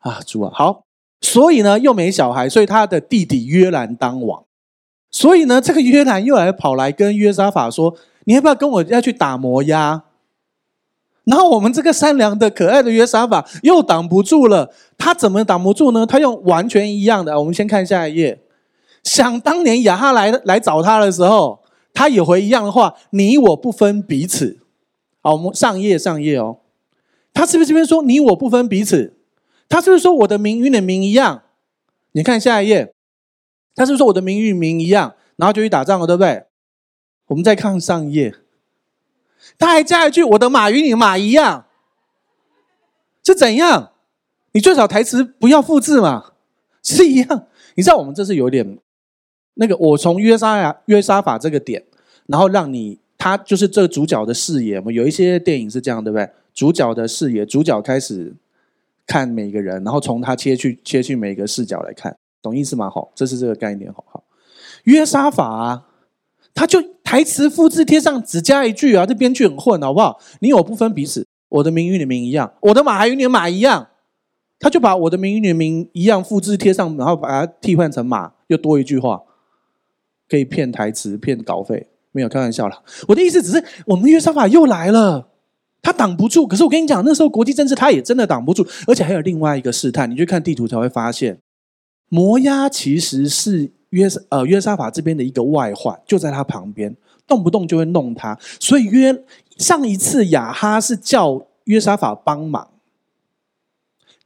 啊，主啊，好。所以呢，又没小孩，所以他的弟弟约兰当王。所以呢，这个约兰又来跑来跟约沙法说：“你要不要跟我要去打摩押？”然后我们这个善良的、可爱的约沙法又挡不住了。他怎么挡不住呢？他用完全一样的。我们先看下一页。想当年亚哈来来找他的时候，他也回一样的话：“你我不分彼此。”好，我们上页上页哦。他是不是这边说：“你我不分彼此？”他是不是说我的名与你的名一样？你看下一页，他是不是说我的名与名一样？然后就去打仗了，对不对？我们再看上一页，他还加一句：“我的马与你马一样。”是怎样？你最少台词不要复制嘛，是一样。你知道我们这是有点那个，我从约沙呀约沙法这个点，然后让你他就是这个主角的视野嘛。有一些电影是这样，对不对？主角的视野，主角开始。看每个人，然后从他切去切去每个视角来看，懂意思吗？好，这是这个概念，好好。约沙法啊，他就台词复制贴上，只加一句啊，这编剧很混，好不好？你我不分彼此，我的名与你名一样，我的马还与你的马一样，他就把我的名与你名一样复制贴上，然后把它替换成马，又多一句话，可以骗台词、骗稿费，没有开玩笑了。我的意思只是，我们约沙法又来了。他挡不住，可是我跟你讲，那时候国际政治他也真的挡不住，而且还有另外一个试探，你去看地图才会发现，摩押其实是约呃约沙法这边的一个外患，就在他旁边，动不动就会弄他。所以约上一次亚哈是叫约沙法帮忙，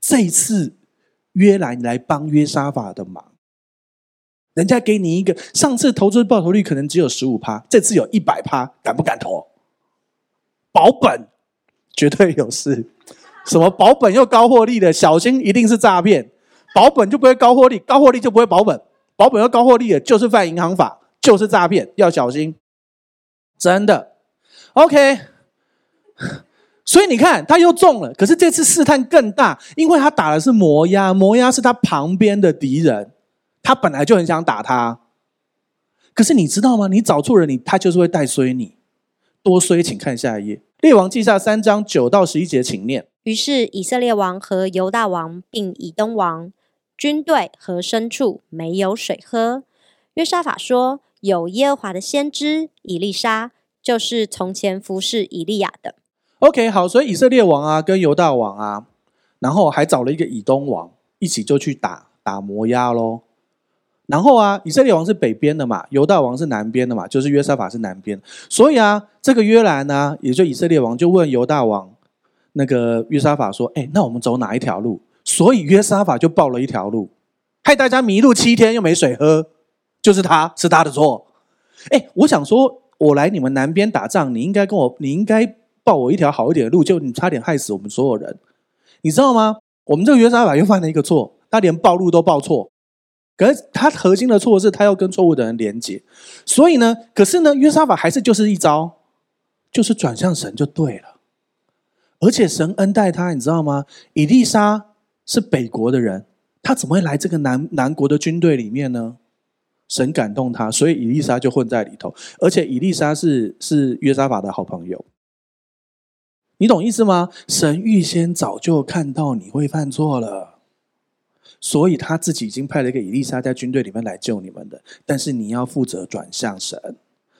这一次约兰来帮约沙法的忙，人家给你一个上次投资报酬率可能只有十五趴，这次有一百趴，敢不敢投？保本。绝对有事，什么保本又高获利的，小心一定是诈骗。保本就不会高获利，高获利就不会保本。保本又高获利的，就是犯银行法，就是诈骗，要小心。真的，OK。所以你看，他又中了，可是这次试探更大，因为他打的是摩押，摩押是他旁边的敌人，他本来就很想打他。可是你知道吗？你找错人，你他就是会带衰你。多衰，请看下一页。列王记下三章九到十一节，请念。于是以色列王和犹大王并以东王军队和牲畜没有水喝。约沙法说：“有耶和华的先知以利沙，就是从前服侍以利亚的。” OK，好，所以以色列王啊，跟犹大王啊，然后还找了一个以东王，一起就去打打摩押喽。然后啊，以色列王是北边的嘛，犹大王是南边的嘛，就是约沙法是南边。所以啊，这个约兰呢、也就以色列王就问犹大王那个约沙法说：“哎，那我们走哪一条路？”所以约沙法就报了一条路，害大家迷路七天又没水喝，就是他是他的错。哎，我想说，我来你们南边打仗，你应该跟我，你应该报我一条好一点的路，就你差点害死我们所有人，你知道吗？我们这个约沙法又犯了一个错，他连报路都报错。可是他核心的错是，他要跟错误的人连接，所以呢，可是呢，约沙法还是就是一招，就是转向神就对了，而且神恩待他，你知道吗？以利沙是北国的人，他怎么会来这个南南国的军队里面呢？神感动他，所以以利沙就混在里头，而且以利沙是是约沙法的好朋友，你懂意思吗？神预先早就看到你会犯错了。所以他自己已经派了一个以利沙在军队里面来救你们的，但是你要负责转向神，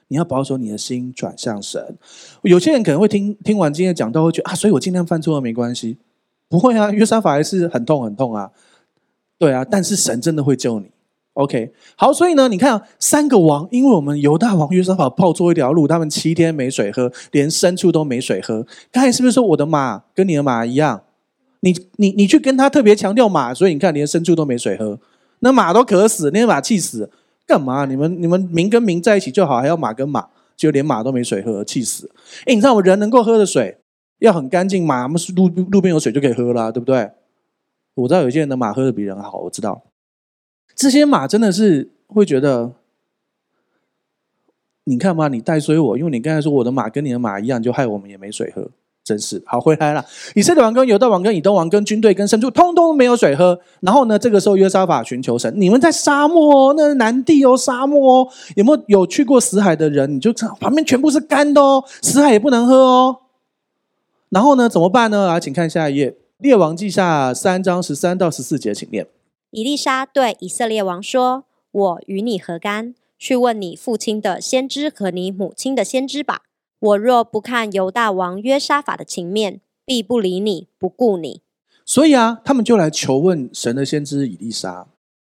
你要保守你的心转向神。有些人可能会听听完今天讲道，会觉得啊，所以我今天犯错了没关系，不会啊，约沙法还是很痛很痛啊，对啊，但是神真的会救你。OK，好，所以呢，你看啊三个王，因为我们犹大王约沙法跑错一条路，他们七天没水喝，连牲畜都没水喝。刚才是不是说我的马跟你的马一样？你你你去跟他特别强调马，所以你看连牲畜都没水喝，那马都渴死，那马气死，干嘛？你们你们民跟民在一起就好，还要马跟马，就连马都没水喝，气死！哎，你知道我人能够喝的水要很干净，马们路路边有水就可以喝了，对不对？我知道有些人的马喝的比人好，我知道，这些马真的是会觉得，你看嘛，你带衰我，因为你刚才说我的马跟你的马一样，就害我们也没水喝。真是好，回来了。以色列王跟犹大王跟以东王跟军队跟牲畜，通通没有水喝。然后呢，这个时候约沙法寻求神：你们在沙漠哦，那是南地哦，沙漠哦，有没有有去过死海的人？你就知道旁边全部是干的哦，死海也不能喝哦。然后呢，怎么办呢？啊，请看下一页，《列王记下》三章十三到十四节，请念。以利沙对以色列王说：“我与你何干？去问你父亲的先知和你母亲的先知吧。我若不看犹大王约沙法的情面，必不理你，不顾你。”所以啊，他们就来求问神的先知以利沙。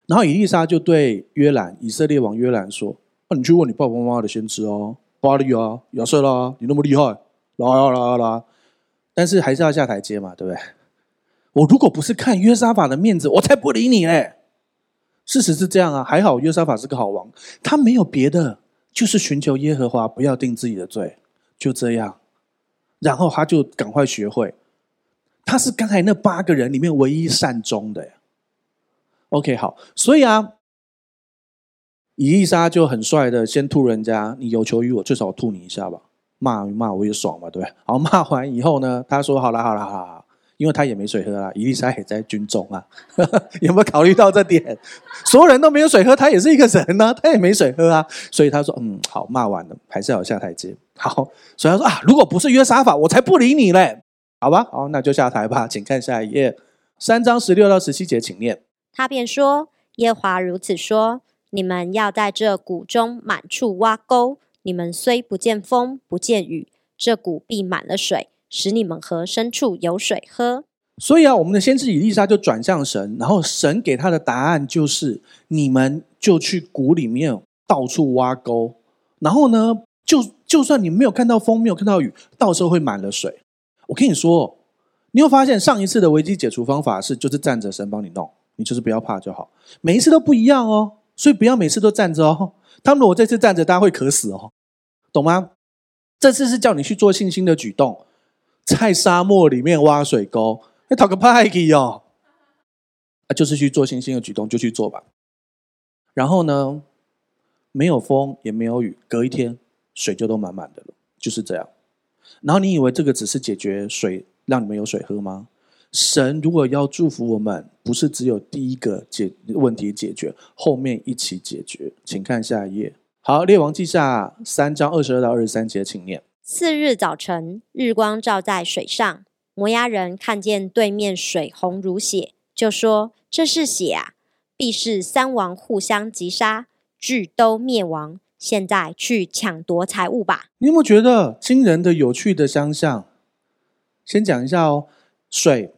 然后以利沙就对约兰，以色列王约兰说：“那、啊、你去问你爸爸妈妈的先知哦，巴利啊，亚设拉啊，你那么厉害，来来来来。”但是还是要下台阶嘛，对不对？我如果不是看约沙法的面子，我才不理你嘞。事实是这样啊，还好约沙法是个好王，他没有别的，就是寻求耶和华，不要定自己的罪，就这样。然后他就赶快学会，他是刚才那八个人里面唯一善终的。OK，好，所以啊，以利沙就很帅的先吐人家，你有求于我，最少吐你一下吧。骂骂我也爽嘛，对不对？好，骂完以后呢，他说：“好了，好了，好了，因为他也没水喝啊。”伊利沙也在军中啊，有没有考虑到这点？所有人都没有水喝，他也是一个人呢、他也没水喝啊。所以他说：“嗯，好，骂完了，还是要下台阶。”好，所以他说：“啊，如果不是约沙法，我才不理你嘞。”好吧，好，那就下台吧。请看下一页，三章十六到十七节，请念。他便说：“耶华如此说，你们要在这谷中满处挖沟。”你们虽不见风，不见雨，这谷必满了水，使你们和深处有水喝。所以啊，我们的先知以利沙就转向神，然后神给他的答案就是：你们就去谷里面到处挖沟，然后呢，就就算你没有看到风，没有看到雨，到时候会满了水。我跟你说，你会发现上一次的危机解除方法是，就是站着神帮你弄，你就是不要怕就好。每一次都不一样哦，所以不要每次都站着哦。他们如果这次站着，大家会渴死哦，懂吗？这次是叫你去做信心的举动，在沙漠里面挖水沟，要讨个派给哦，啊，就是去做信心的举动，就去做吧。然后呢，没有风也没有雨，隔一天水就都满满的了，就是这样。然后你以为这个只是解决水，让你们有水喝吗？神如果要祝福我们，不是只有第一个解问题解决，后面一起解决。请看下一页。好，列王记下三章二十二到二十三节，请念。次日早晨，日光照在水上，摩押人看见对面水红如血，就说：“这是血啊！必是三王互相击杀，俱都灭亡。现在去抢夺财物吧。”你有没有觉得惊人的、有趣的相像？先讲一下哦，水。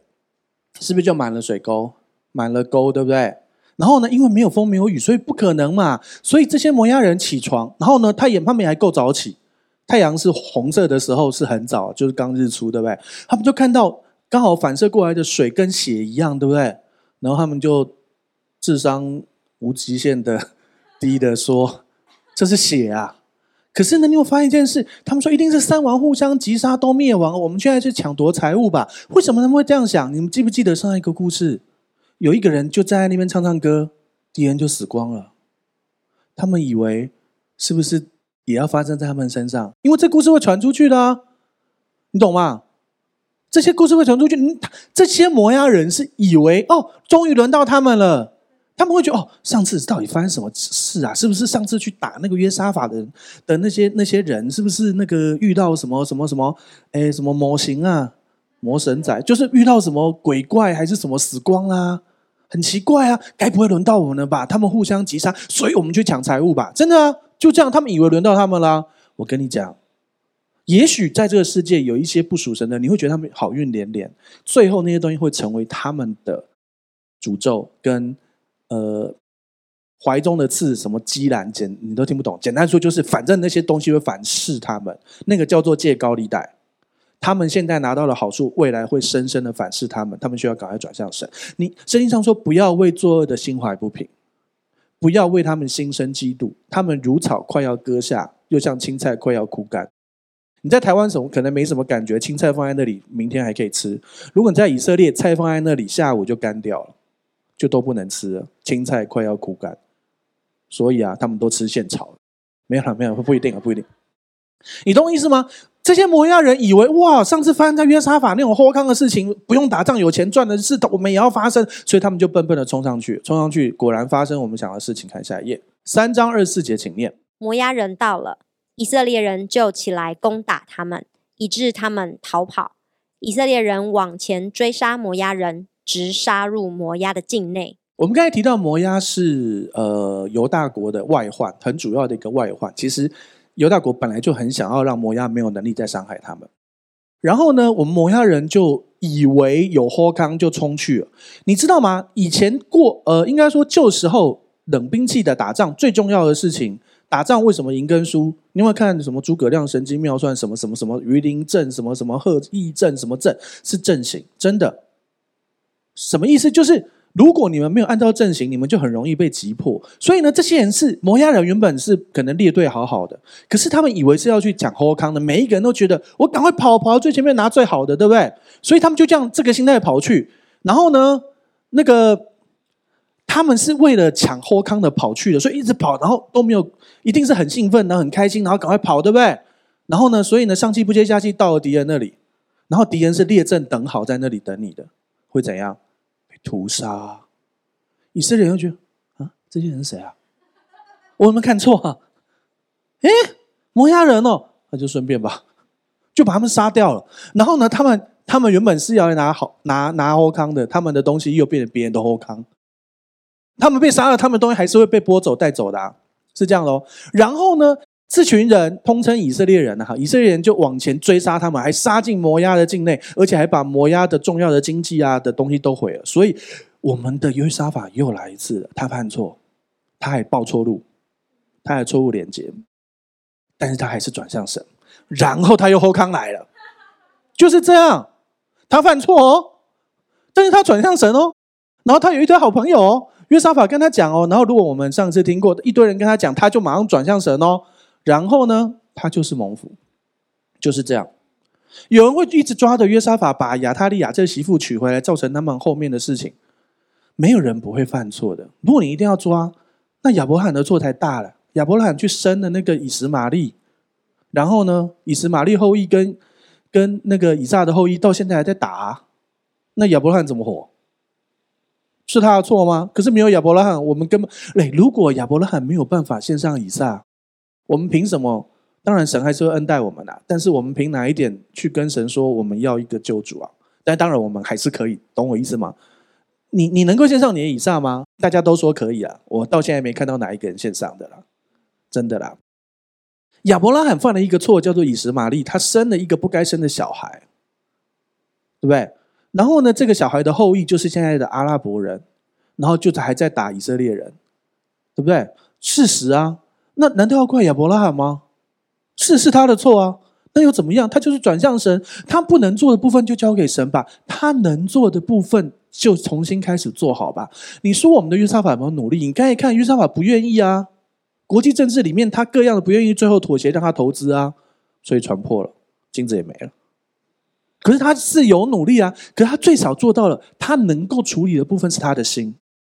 是不是就满了水沟，满了沟，对不对？然后呢，因为没有风没有雨，所以不可能嘛。所以这些摩押人起床，然后呢，他也他们也还够早起，太阳是红色的时候是很早，就是刚日出，对不对？他们就看到刚好反射过来的水跟血一样，对不对？然后他们就智商无极限的低的说：“这是血啊！”可是呢，你有发现一件事？他们说一定是三王互相击杀都灭亡，我们现在去抢夺财物吧？为什么他们会这样想？你们记不记得上一个故事？有一个人就站在那边唱唱歌，敌人就死光了。他们以为是不是也要发生在他们身上？因为这故事会传出去的，你懂吗？这些故事会传出去，嗯这些摩押人是以为哦，终于轮到他们了。他们会觉得哦，上次到底发生什么事啊？是不是上次去打那个约沙法的的那些那些人？是不是那个遇到什么什么什么？哎，什么魔形啊，魔神仔？就是遇到什么鬼怪还是什么死光啊？很奇怪啊！该不会轮到我们了吧？他们互相击杀，所以我们去抢财物吧？真的啊，就这样，他们以为轮到他们啦。我跟你讲，也许在这个世界有一些不属神的，你会觉得他们好运连连，最后那些东西会成为他们的诅咒跟。呃，怀中的刺，什么鸡兰简，你都听不懂。简单说就是，反正那些东西会反噬他们，那个叫做借高利贷。他们现在拿到了好处，未来会深深的反噬他们。他们需要赶快转向神。你圣经上说，不要为作恶的心怀不平，不要为他们心生嫉妒。他们如草快要割下，又像青菜快要枯干。你在台湾什么可能没什么感觉，青菜放在那里，明天还可以吃。如果你在以色列，菜放在那里，下午就干掉了。就都不能吃了，青菜快要枯干，所以啊，他们都吃现炒。没有了，没有，不一定啊，不一定。你懂我意思吗？这些摩押人以为哇，上次发生在约沙法那种荒唐的事情，不用打仗有钱赚的事，我们也要发生，所以他们就笨笨的冲上去，冲上去，果然发生我们想的事情。看下一页，三章二十四节，请念。摩押人到了，以色列人就起来攻打他们，以致他们逃跑。以色列人往前追杀摩押人，直杀入摩押的境内。我们刚才提到摩押是呃犹大国的外患，很主要的一个外患。其实犹大国本来就很想要让摩押没有能力再伤害他们。然后呢，我们摩押人就以为有好康就冲去了。你知道吗？以前过呃，应该说旧时候冷兵器的打仗最重要的事情，打仗为什么赢跟输？你会看什么诸葛亮神机妙算什么什么什么鱼鳞阵什么什么鹤翼阵什么阵是阵型？真的，什么意思？就是。如果你们没有按照阵型，你们就很容易被击破。所以呢，这些人是摩押人，原本是可能列队好好的，可是他们以为是要去抢好康的，每一个人都觉得我赶快跑，跑到最前面拿最好的，对不对？所以他们就这样这个心态跑去。然后呢，那个他们是为了抢好康的跑去的，所以一直跑，然后都没有，一定是很兴奋，然后很开心，然后赶快跑，对不对？然后呢，所以呢，上气不接下气到了敌人那里，然后敌人是列阵等好在那里等你的，会怎样？屠杀，以色列人又觉得啊，这些人是谁啊？我有没有看错啊？诶，摩押人哦，那就顺便吧，就把他们杀掉了。然后呢，他们他们原本是要拿好拿拿欧康的，他们的东西又变成别人的欧康。他们被杀了，他们的东西还是会被剥走带走的，是这样喽。然后呢？这群人通称以色列人哈，以色列人就往前追杀他们，还杀进摩押的境内，而且还把摩押的重要的经济啊的东西都毁了。所以我们的约沙法又来一次了，他犯错，他还报错路，他还错误连接，但是他还是转向神，然后他又后康来了，就是这样，他犯错哦，但是他转向神哦，然后他有一堆好朋友哦，约沙法跟他讲哦，然后如果我们上次听过一堆人跟他讲，他就马上转向神哦。然后呢，他就是蒙福，就是这样。有人会一直抓着约沙法，把亚他利亚这媳妇娶回来，造成他们后面的事情。没有人不会犯错的。如果你一定要抓，那亚伯罕的错才大了。亚伯罕去生了那个以实玛利，然后呢，以实玛利后裔跟跟那个以撒的后裔到现在还在打，那亚伯罕怎么活？是他的错吗？可是没有亚伯拉罕，我们根本哎，如果亚伯拉罕没有办法献上以撒。我们凭什么？当然，神还是会恩待我们的。但是，我们凭哪一点去跟神说我们要一个救主啊？但当然，我们还是可以，懂我意思吗？你你能够献上你的以撒吗？大家都说可以啊，我到现在没看到哪一个人献上的啦，真的啦。亚伯拉罕犯了一个错，叫做以实玛利，他生了一个不该生的小孩，对不对？然后呢，这个小孩的后裔就是现在的阿拉伯人，然后就还在打以色列人，对不对？事实啊。那难道要怪亚伯拉罕吗？是是他的错啊，那又怎么样？他就是转向神，他不能做的部分就交给神吧，他能做的部分就重新开始做好吧。你说我们的约沙法有没有努力？你刚才看约沙法不愿意啊，国际政治里面他各样的不愿意，最后妥协让他投资啊，所以船破了，金子也没了。可是他是有努力啊，可是他最少做到了，他能够处理的部分是他的心。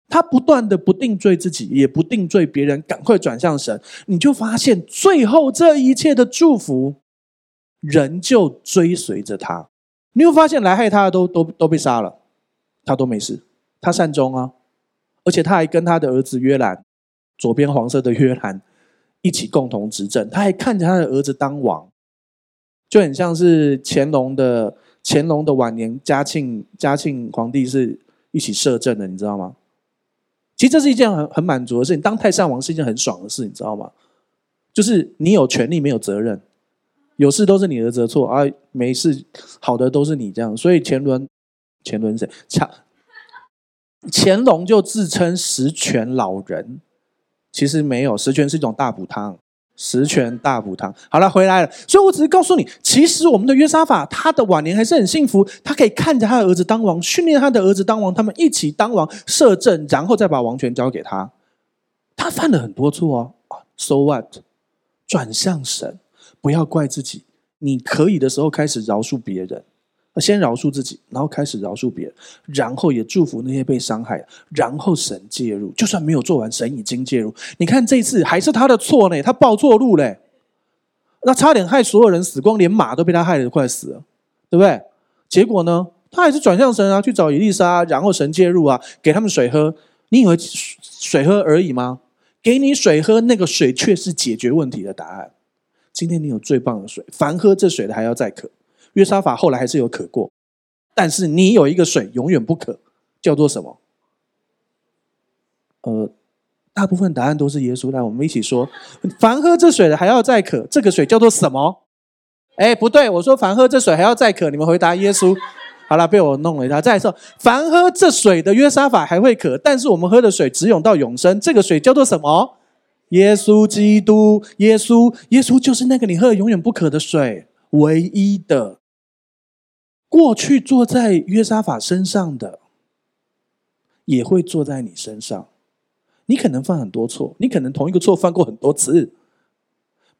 他不断的不定罪自己，也不定罪别人，赶快转向神，你就发现最后这一切的祝福，人就追随着他。你会发现来害他的都都都被杀了，他都没事，他善终啊，而且他还跟他的儿子约兰，左边黄色的约兰一起共同执政，他还看着他的儿子当王，就很像是乾隆的乾隆的晚年，嘉庆嘉庆皇帝是一起摄政的，你知道吗？其实这是一件很很满足的事情。当太上王是一件很爽的事，你知道吗？就是你有权利，没有责任，有事都是你儿子错啊，没事好的都是你这样。所以乾隆，乾隆谁？乾乾隆就自称十全老人，其实没有，十全是一种大补汤。十全大补汤，好了，回来了。所以我只是告诉你，其实我们的约沙法，他的晚年还是很幸福。他可以看着他的儿子当王，训练他的儿子当王，他们一起当王摄政，然后再把王权交给他。他犯了很多错哦，So what？转向神，不要怪自己。你可以的时候开始饶恕别人。先饶恕自己，然后开始饶恕别人，然后也祝福那些被伤害，然后神介入。就算没有做完，神已经介入。你看这次还是他的错呢，他报错路嘞，那差点害所有人死光，连马都被他害得快死了，对不对？结果呢，他还是转向神啊，去找以利沙，然后神介入啊，给他们水喝。你以为水喝而已吗？给你水喝，那个水却是解决问题的答案。今天你有最棒的水，凡喝这水的还要再渴。约沙法后来还是有渴过，但是你有一个水永远不渴，叫做什么？呃，大部分答案都是耶稣。来，我们一起说：凡喝这水的还要再渴，这个水叫做什么？哎，不对，我说凡喝这水还要再渴，你们回答耶稣。好了，被我弄了一下。再说，凡喝这水的约沙法还会渴，但是我们喝的水只涌到永生，这个水叫做什么？耶稣基督，耶稣，耶稣就是那个你喝永远不渴的水，唯一的。过去坐在约沙法身上的，也会坐在你身上。你可能犯很多错，你可能同一个错犯过很多次。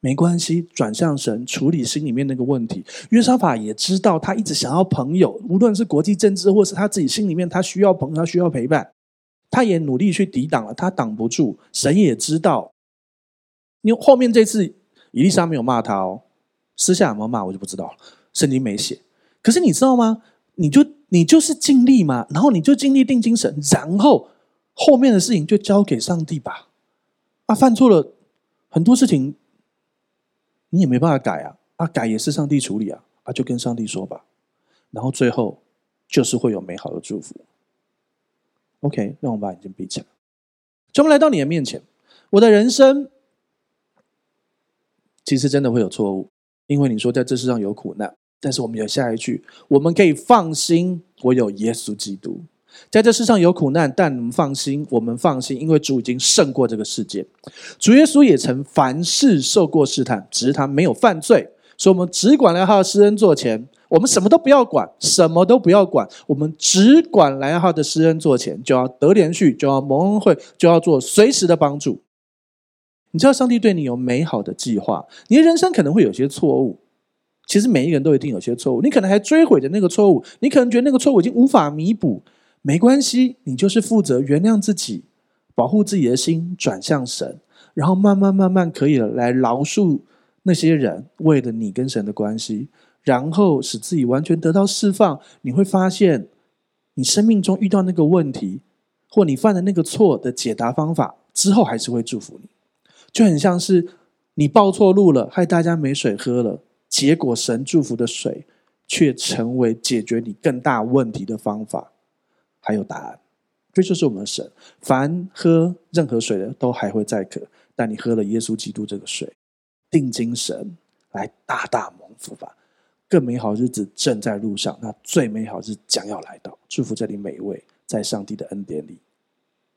没关系，转向神处理心里面那个问题。约沙法也知道，他一直想要朋友，无论是国际政治，或是他自己心里面，他需要朋友，他需要陪伴。他也努力去抵挡了，他挡不住。神也知道，因为后面这次以利沙没有骂他哦，私下有没有骂我就不知道了，圣经没写。可是你知道吗？你就你就是尽力嘛，然后你就尽力定精神，然后后面的事情就交给上帝吧。啊，犯错了很多事情。你也没办法改啊，啊，改也是上帝处理啊，啊，就跟上帝说吧，然后最后就是会有美好的祝福。OK，让我们把眼睛闭起来，就我们来到你的面前。我的人生其实真的会有错误，因为你说在这世上有苦难，但是我们有下一句，我们可以放心，我有耶稣基督。在这世上有苦难，但你们放心，我们放心，因为主已经胜过这个世界。主耶稣也曾凡事受过试探，只是他没有犯罪，所以我们只管来他的施恩座前，我们什么都不要管，什么都不要管，我们只管来他的施恩座前，就要得连续，就要蒙恩惠，就要做随时的帮助。你知道上帝对你有美好的计划，你的人生可能会有些错误，其实每一个人都一定有些错误，你可能还追悔着那个错误，你可能觉得那个错误已经无法弥补。没关系，你就是负责原谅自己，保护自己的心，转向神，然后慢慢慢慢可以来饶恕那些人，为了你跟神的关系，然后使自己完全得到释放。你会发现，你生命中遇到那个问题，或你犯的那个错的解答方法，之后还是会祝福你。就很像是你报错路了，害大家没水喝了，结果神祝福的水，却成为解决你更大问题的方法。还有答案，这就是我们的神。凡喝任何水的，都还会再渴；但你喝了耶稣基督这个水，定睛神，来大大蒙福吧。更美好日子正在路上，那最美好日子将要来到。祝福这里每一位，在上帝的恩典里，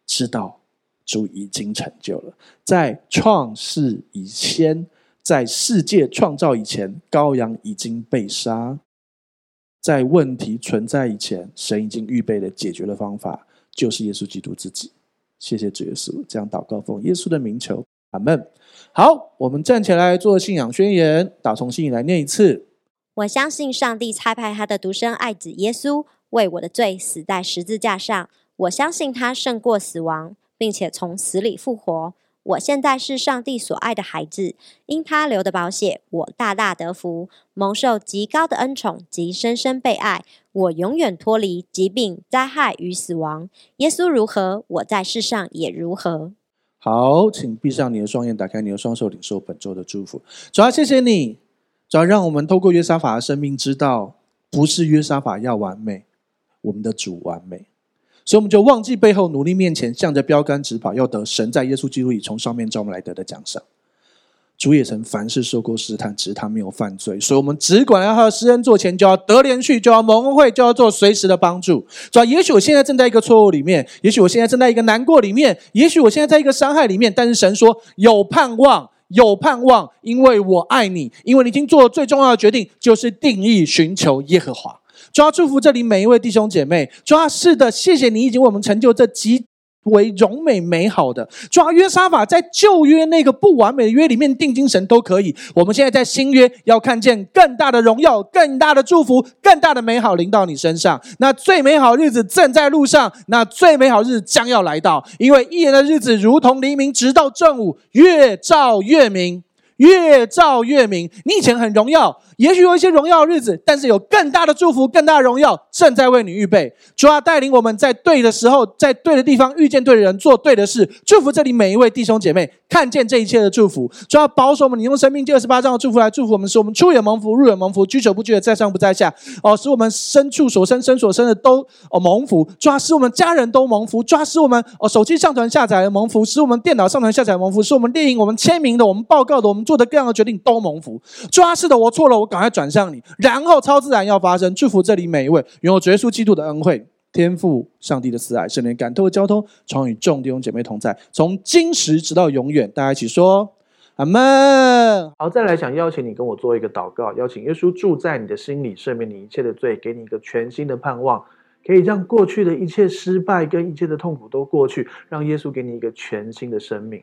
知道主已经成就了。在创世以前，在世界创造以前，羔羊已经被杀。在问题存在以前，神已经预备了解决的方法，就是耶稣基督自己。谢谢主耶稣，这样祷告奉耶稣的名求，阿门。好，我们站起来做信仰宣言，打从心里来念一次。我相信上帝差派他的独生爱子耶稣为我的罪死在十字架上，我相信他胜过死亡，并且从死里复活。我现在是上帝所爱的孩子，因他流的宝血，我大大得福，蒙受极高的恩宠及深深被爱。我永远脱离疾病、灾害与死亡。耶稣如何，我在世上也如何。好，请闭上你的双眼，打开你的双手，领受本周的祝福。主要谢谢你，主要让我们透过约沙法的生命，知道不是约沙法要完美，我们的主完美。所以我们就忘记背后，努力面前，向着标杆直跑，要得神在耶稣基督里从上面召我们来得的奖赏。主也曾凡事受过试探，只是他没有犯罪。所以，我们只管要他的施恩做前，就要得怜恤，就要蒙恩惠，就要做随时的帮助。主要，也许我现在正在一个错误里面，也许我现在正在一个难过里面，也许我现在在一个伤害里面，但是神说有盼望，有盼望，因为我爱你，因为你已经做了最重要的决定，就是定义寻求耶和华。主要祝福这里每一位弟兄姐妹。主要是的，谢谢你已经为我们成就这极为荣美美好的。主要约沙法在旧约那个不完美的约里面定精神都可以。我们现在在新约要看见更大的荣耀、更大的祝福、更大的美好临到你身上。那最美好日子正在路上，那最美好日子将要来到。因为一年的日子如同黎明，直到正午，越照越明。越照越明。你以前很荣耀，也许有一些荣耀的日子，但是有更大的祝福、更大的荣耀正在为你预备。主啊，带领我们在对的时候，在对的地方遇见对的人，做对的事。祝福这里每一位弟兄姐妹，看见这一切的祝福。主啊，保守我们，你用生命第二十八章的祝福来祝福我们，使我们出也蒙福，入也蒙福，居久不居的，在上不在下。哦，使我们身处所生、身所生的都哦蒙福。主啊，使我们家人都蒙福。主啊，使我们哦手机上传下载的蒙福，使我们电脑上传下载的蒙福，使我们列印、我们签名的、我们报告的、我们做的各样的决定都蒙福。主啊，是的，我错了，我赶快转向你，然后超自然要发生，祝福这里每一位，拥有耶稣基督的恩惠。天父上帝的慈爱，圣灵感动的交通，常与众弟兄姐妹同在，从今时直到永远。大家一起说阿门。好，再来想邀请你跟我做一个祷告，邀请耶稣住在你的心里，赦免你一切的罪，给你一个全新的盼望，可以让过去的一切失败跟一切的痛苦都过去，让耶稣给你一个全新的生命。